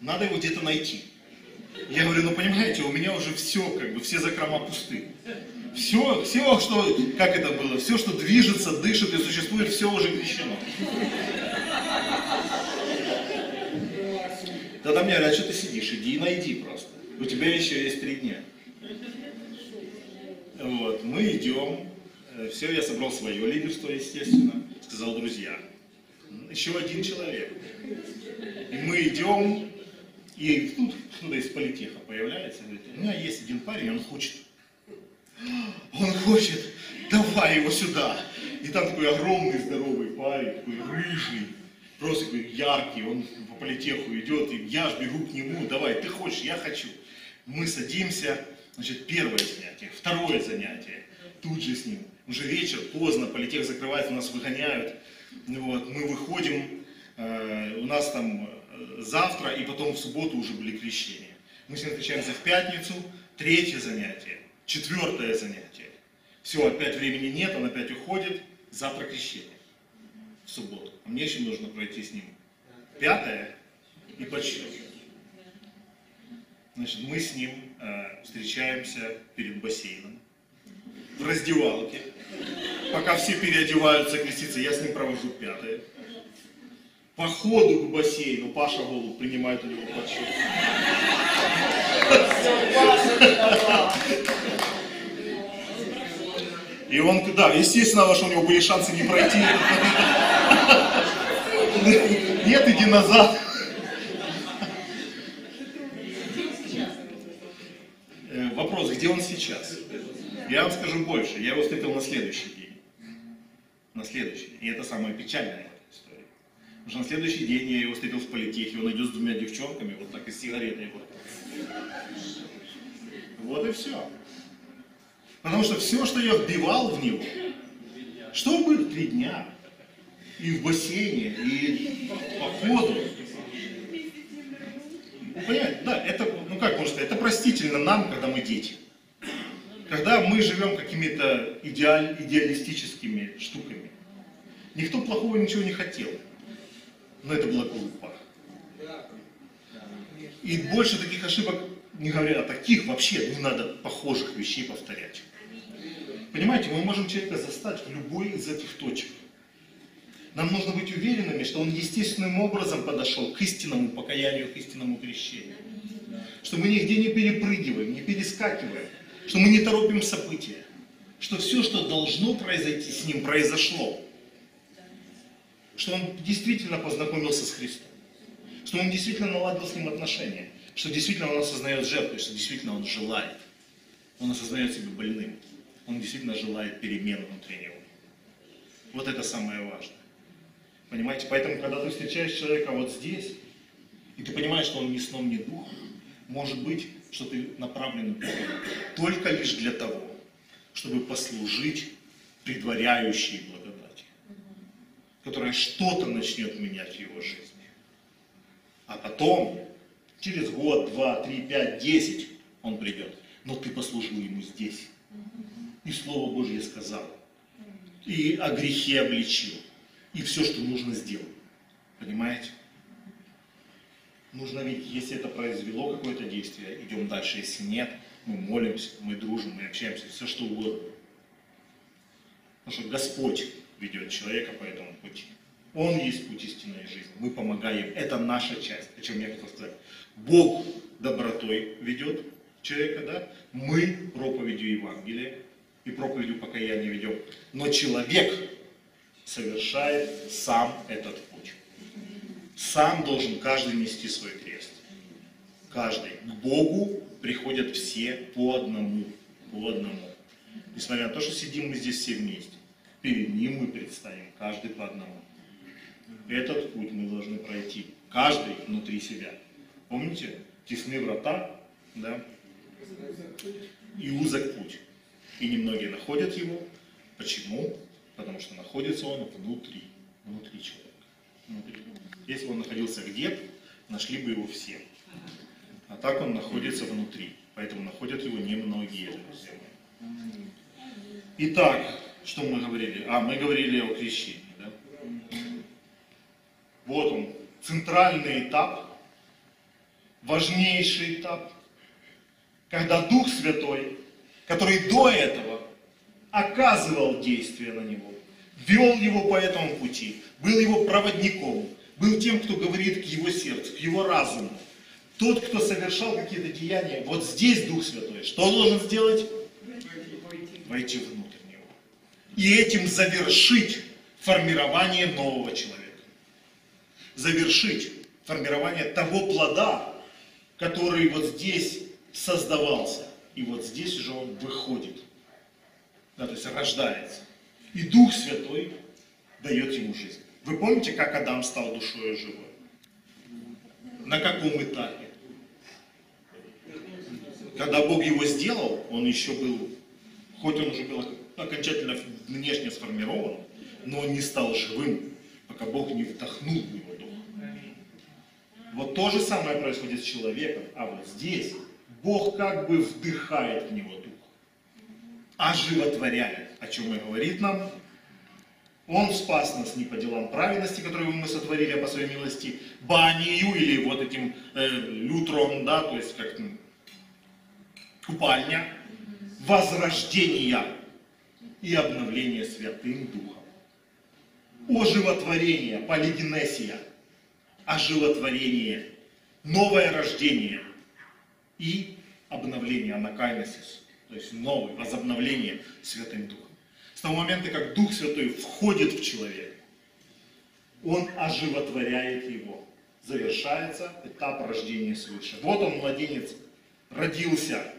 Надо его где-то найти. Я говорю, ну понимаете, у меня уже все, как бы, все закрома пусты. Все, все, что, как это было, все, что движется, дышит и существует, все уже крещено. Тогда мне говорят, что ты сидишь, иди и найди просто. У тебя еще есть три дня. Вот, мы идем, все, я собрал свое лидерство, естественно, сказал друзья. Еще один человек. И мы идем, и тут кто-то из политеха появляется, говорит, у меня есть один парень, он хочет. Он хочет, давай его сюда. И там такой огромный здоровый парень, такой рыжий, просто такой яркий, он по политеху идет, и я ж бегу к нему, давай, ты хочешь, я хочу. Мы садимся, значит, первое занятие, второе занятие, тут же с ним. Уже вечер, поздно, политех закрывается, нас выгоняют. Ну Вот, мы выходим, э, у нас там завтра и потом в субботу уже были крещения. Мы с ним встречаемся в пятницу, третье занятие, четвертое занятие. Все, опять времени нет, он опять уходит, завтра крещение, в субботу. А мне еще нужно пройти с ним пятое и подсчет. Значит, мы с ним э, встречаемся перед бассейном, в раздевалке. Пока все переодеваются, креститься, я с ним провожу пятое. По ходу к бассейну Паша Голуб принимает у него подсчет. И он, да, естественно, что у него были шансы не пройти. Нет, иди назад. Э, Вопрос, где он сейчас? Я вам скажу больше, я его встретил на следующий день. На следующий. И это самая печальная история. Потому что на следующий день я его встретил в политехе, он идет с двумя девчонками, вот так и с. Вот, вот и все. Потому что все, что я вбивал в него, что было три дня, и в бассейне, и по ходу. Вы понимаете, да, это, ну как можно сказать, это простительно нам, когда мы дети. Когда мы живем какими-то идеаль, идеалистическими штуками, никто плохого ничего не хотел. Но это была глупо. И больше таких ошибок, не говоря о таких, вообще не надо похожих вещей повторять. Понимаете, мы можем человека застать в любой из этих точек. Нам нужно быть уверенными, что он естественным образом подошел к истинному покаянию, к истинному крещению. Что мы нигде не перепрыгиваем, не перескакиваем, что мы не торопим события, что все, что должно произойти с ним, произошло. Что он действительно познакомился с Христом, что он действительно наладил с ним отношения, что действительно он осознает жертву, что действительно он желает. Он осознает себя больным. Он действительно желает перемен внутри него. Вот это самое важное. Понимаете? Поэтому, когда ты встречаешь человека вот здесь, и ты понимаешь, что он ни сном, ни духом, может быть, что ты направлен только лишь для того, чтобы послужить предваряющей благодати, которая что-то начнет менять в его жизни. А потом, через год, два, три, пять, десять, он придет. Но ты послужил ему здесь. И Слово Божье сказал. И о грехе обличил. И все, что нужно сделать. Понимаете? Нужно видеть, если это произвело какое-то действие, идем дальше. Если нет, мы молимся, мы дружим, мы общаемся, все что угодно. Потому что Господь ведет человека по этому пути. Он есть путь истинной жизни. Мы помогаем. Это наша часть. О чем я хотел сказать. Бог добротой ведет человека, да? Мы проповедью Евангелия и проповедью покаяния ведем. Но человек совершает сам этот путь. Сам должен каждый нести свой крест. Каждый. К Богу приходят все по одному. По одному. Несмотря на то, что сидим мы здесь все вместе. Перед Ним мы предстанем, каждый по одному. Этот путь мы должны пройти. Каждый внутри себя. Помните? Тесны врата, да? И узок путь. И немногие находят его. Почему? Потому что находится он внутри. Внутри человека. Внутри. Если он находился где-то, нашли бы его все. А так он находится внутри. Поэтому находят его немногие. Итак, что мы говорили? А, мы говорили о крещении. Да? Вот он, центральный этап, важнейший этап, когда Дух Святой, который до этого оказывал действие на него, вел его по этому пути, был его проводником, был тем, кто говорит к его сердцу, к его разуму. Тот, кто совершал какие-то деяния, вот здесь Дух Святой, что он должен сделать? Войти него. И этим завершить формирование нового человека. Завершить формирование того плода, который вот здесь создавался. И вот здесь уже он выходит. Да, то есть рождается. И Дух Святой дает ему жизнь. Вы помните, как Адам стал душой живой? На каком этапе? Когда Бог его сделал, он еще был, хоть он уже был окончательно внешне сформирован, но не стал живым, пока Бог не вдохнул в него дух. Вот то же самое происходит с человеком, а вот здесь Бог как бы вдыхает в него дух, оживотворяет, о чем и говорит нам. Он спас нас не по делам праведности, которые мы сотворили, а по своей милости, банию или вот этим э, лютром, да, то есть как купальня, возрождения и обновления Святым Духом. Оживотворение, полигенесия, оживотворение, новое рождение и обновление, анакайнесис, то есть новое, возобновление Святым Духом. С того момента, как Дух Святой входит в человека, он оживотворяет его. Завершается этап рождения свыше. Вот он, младенец, родился.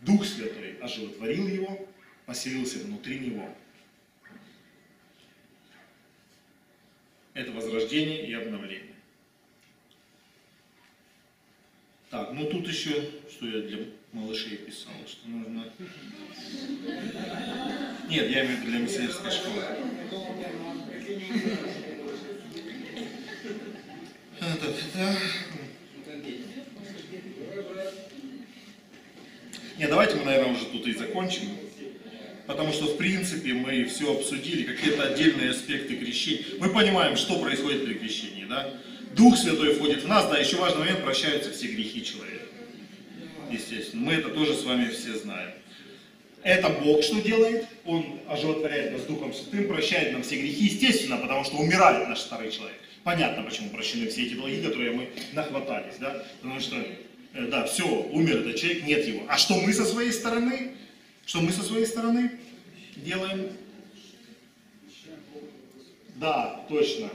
Дух Святой оживотворил его, поселился внутри него. Это возрождение и обновление. Так, ну тут еще, что я для малышей писал, что нужно... Нет, я имею в виду для миссионерской школы. Не, давайте мы, наверное, тут и закончим. Потому что, в принципе, мы все обсудили, какие-то отдельные аспекты крещения. Мы понимаем, что происходит при крещении, да? Дух Святой входит в нас, да, еще важный момент, прощаются все грехи человека. Естественно, мы это тоже с вами все знаем. Это Бог что делает? Он оживотворяет нас Духом Святым, прощает нам все грехи, естественно, потому что умирает наш старый человек. Понятно, почему прощены все эти долги, которые мы нахватались, да? Потому что, э, да, все, умер этот человек, нет его. А что мы со своей стороны? Что мы со своей стороны делаем? Да, точно.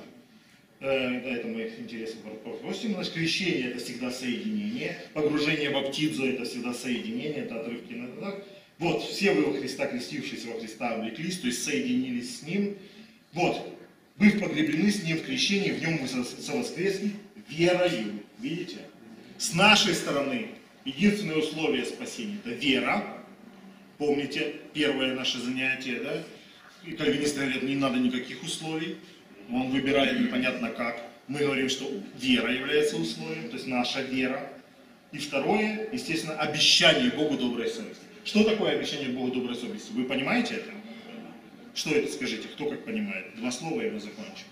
Э, да, это мы интересно просим. Наше крещение это всегда соединение. Погружение в баптизу это всегда соединение, это отрывки на так. Вот, все вы во Христа, крестившиеся во Христа, облеклись, то есть соединились с Ним. Вот, быв погреблены с Ним в крещении, в Нем со- совоскресли верою. Видите? С нашей стороны единственное условие спасения – это вера. Помните, первое наше занятие, да? И кальвинисты говорят, не надо никаких условий. Он выбирает непонятно как. Мы говорим, что вера является условием, то есть наша вера. И второе, естественно, обещание Богу доброй совести. Что такое обещание Богу доброй совести? Вы понимаете это? Что это, скажите, кто как понимает? Два слова, мы закончим.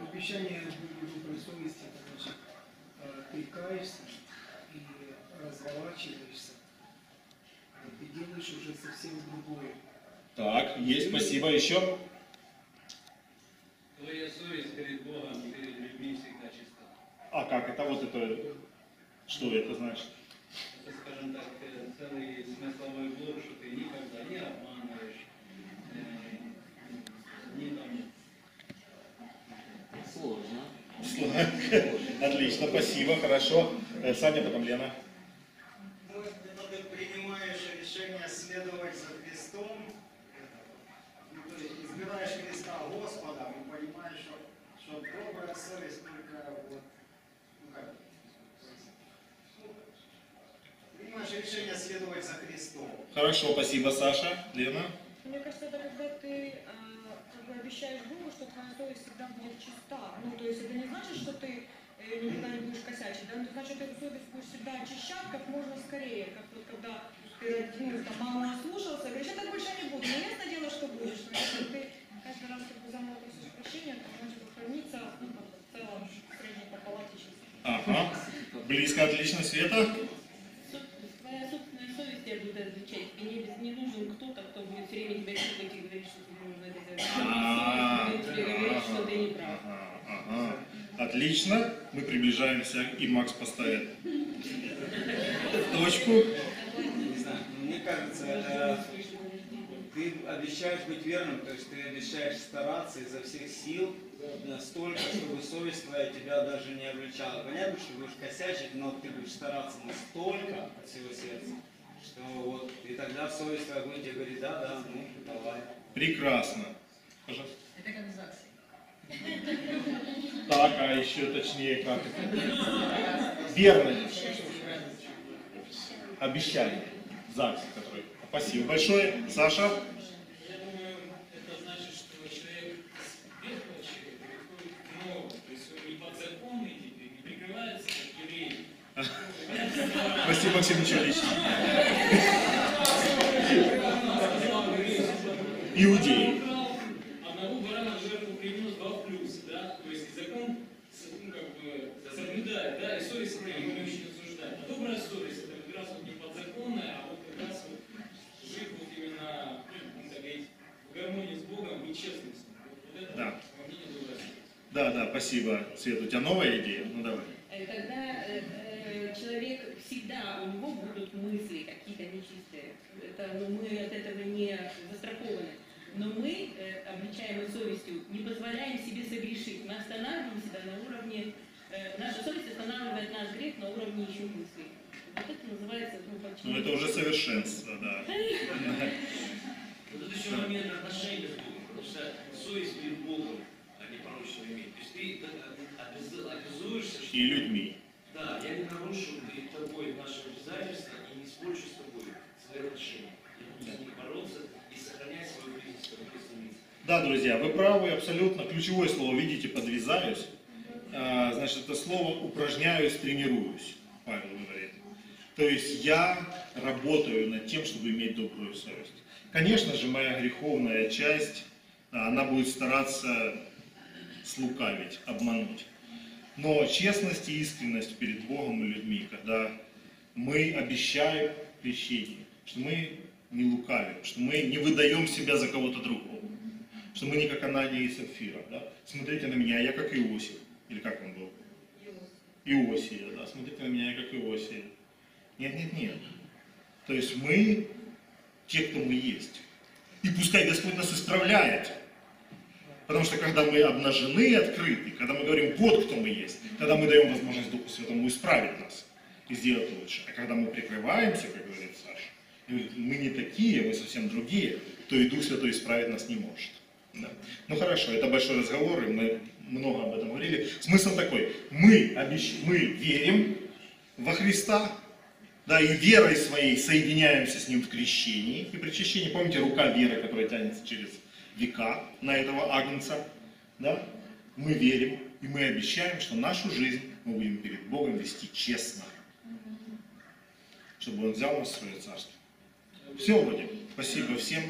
Обещание Богу доброй совести, это значит, э, ты каешься и разворачиваешься, делаешь уже совсем другое. Так, есть, спасибо. Еще? Твоя совесть перед Богом, перед людьми всегда чиста. А как? Это вот это... Что это значит? Это, скажем так, э, целый смысловой блок, что ты никогда не обманываешь, э, не там Отлично, спасибо, хорошо. Э, Саня, потом Лена. Ну, когда ты принимаешь решение следовать за Христом, ну, то есть избираешь Христа Господом и понимаешь, что, что добрая совесть только вот, ну как, ну, принимаешь решение следовать за Христом. Хорошо, спасибо, Саша. Лена? Мне кажется, это когда ты э, как бы обещаешь Богу, что твоя совесть всегда будет чиста. Ну, то есть это не значит, что ты э, никогда не будешь косячить, да? Это значит, эту совесть будешь всегда очищать как можно скорее. Как вот когда ты там, маму ослушался, говоришь, я так больше не буду. Но ясно дело, что будешь. Но если ты каждый раз как бы заново просишь прощения, то может храниться ну, в целом средней по палате чисто. Ага. Близко, отлично, Света. Твоя собственная совесть тебя будет отвечать. И не, не нужен кто-то, кто будет все время тебя щупать и говорить, что ты должен это делать. А, Будет тебе говорить, что ты не прав. Ага, ага. Отлично. Мы приближаемся, и Макс поставит точку. Кажется, ты обещаешь быть верным, то есть ты обещаешь стараться изо всех сил настолько, чтобы совесть твоя тебя даже не обличала. Понятно, что будешь косячить, но ты будешь стараться настолько от всего сердца, что вот, и тогда совесть твоя будет тебе говорить, да, да, ну, давай. Прекрасно. Пожалуйста. Это как в ЗАГСе. Так, а еще точнее как это? Верность. Обещание. ЗАГС, который. Спасибо большое. Саша? Спасибо, Максим Михайлович. Иудеи. Одного барана в жертву принес, два в плюс, да, то есть закон, как бы, соблюдает, да, и совесть это его не очень осуждает. А добрая совесть, это как раз вот не подзаконная, а вот как раз вот жить вот именно, ну, так сказать, в гармонии с Богом и честностью. Вот, это, Да. Да, да, спасибо, Свет. У тебя новая идея? Ну давай. Э, Когда э, э, человек всегда, у него будут мысли какие-то нечистые. Это, ну, мы от этого не застрахованы. Но мы, э, обличаемой совестью, не позволяем себе согрешить. Мы останавливаем себя на уровне, э, наша совесть останавливает наш грех на уровне еще мыслей. Вот это называется, ну, Ну это уже совершенство, да. Вот еще момент отношений потому что совесть перед Богом, а не порочно иметь. То есть ты э, обяз- обязуешься, что И людьми. да, я не нарушу перед тобой наши обязательства и не испорчу с тобой свои отношения. Я буду с ними бороться и сохранять свою жизнь, свою жизнь. Да, друзья, вы правы абсолютно. Ключевое слово, видите, подвязаюсь. А, Значит, это слово упражняюсь, тренируюсь, Павел говорит. То есть я работаю над тем, чтобы иметь добрую совесть. Конечно же, моя греховная часть, она будет стараться слукавить, обмануть. Но честность и искренность перед Богом и людьми, когда мы обещаем крещение, что мы не лукавим, что мы не выдаем себя за кого-то другого, что мы не как Анания и Сапфира. Да? Смотрите на меня, я как Иосиф. Или как он был? Иосия, да. Смотрите на меня, я как Иосия. Нет, нет, нет. То есть мы те, кто мы есть. И пускай Господь нас исправляет. Потому что когда мы обнажены и открыты, когда мы говорим, вот кто мы есть, тогда мы даем возможность Духу Святому исправить нас и сделать лучше. А когда мы прикрываемся, как говорит Саша, мы не такие, мы совсем другие, то и Дух Святой исправить нас не может. Да. Ну хорошо, это большой разговор, и мы много об этом говорили. Смысл такой, мы, обещ... мы верим во Христа, да, и верой своей соединяемся с Ним в крещении. И при крещении, помните, рука веры, которая тянется через века на этого агнца, да? Мы верим, и мы обещаем, что нашу жизнь мы будем перед Богом вести честно, чтобы Он взял нас в свое царство. Все, Владимир. Спасибо всем.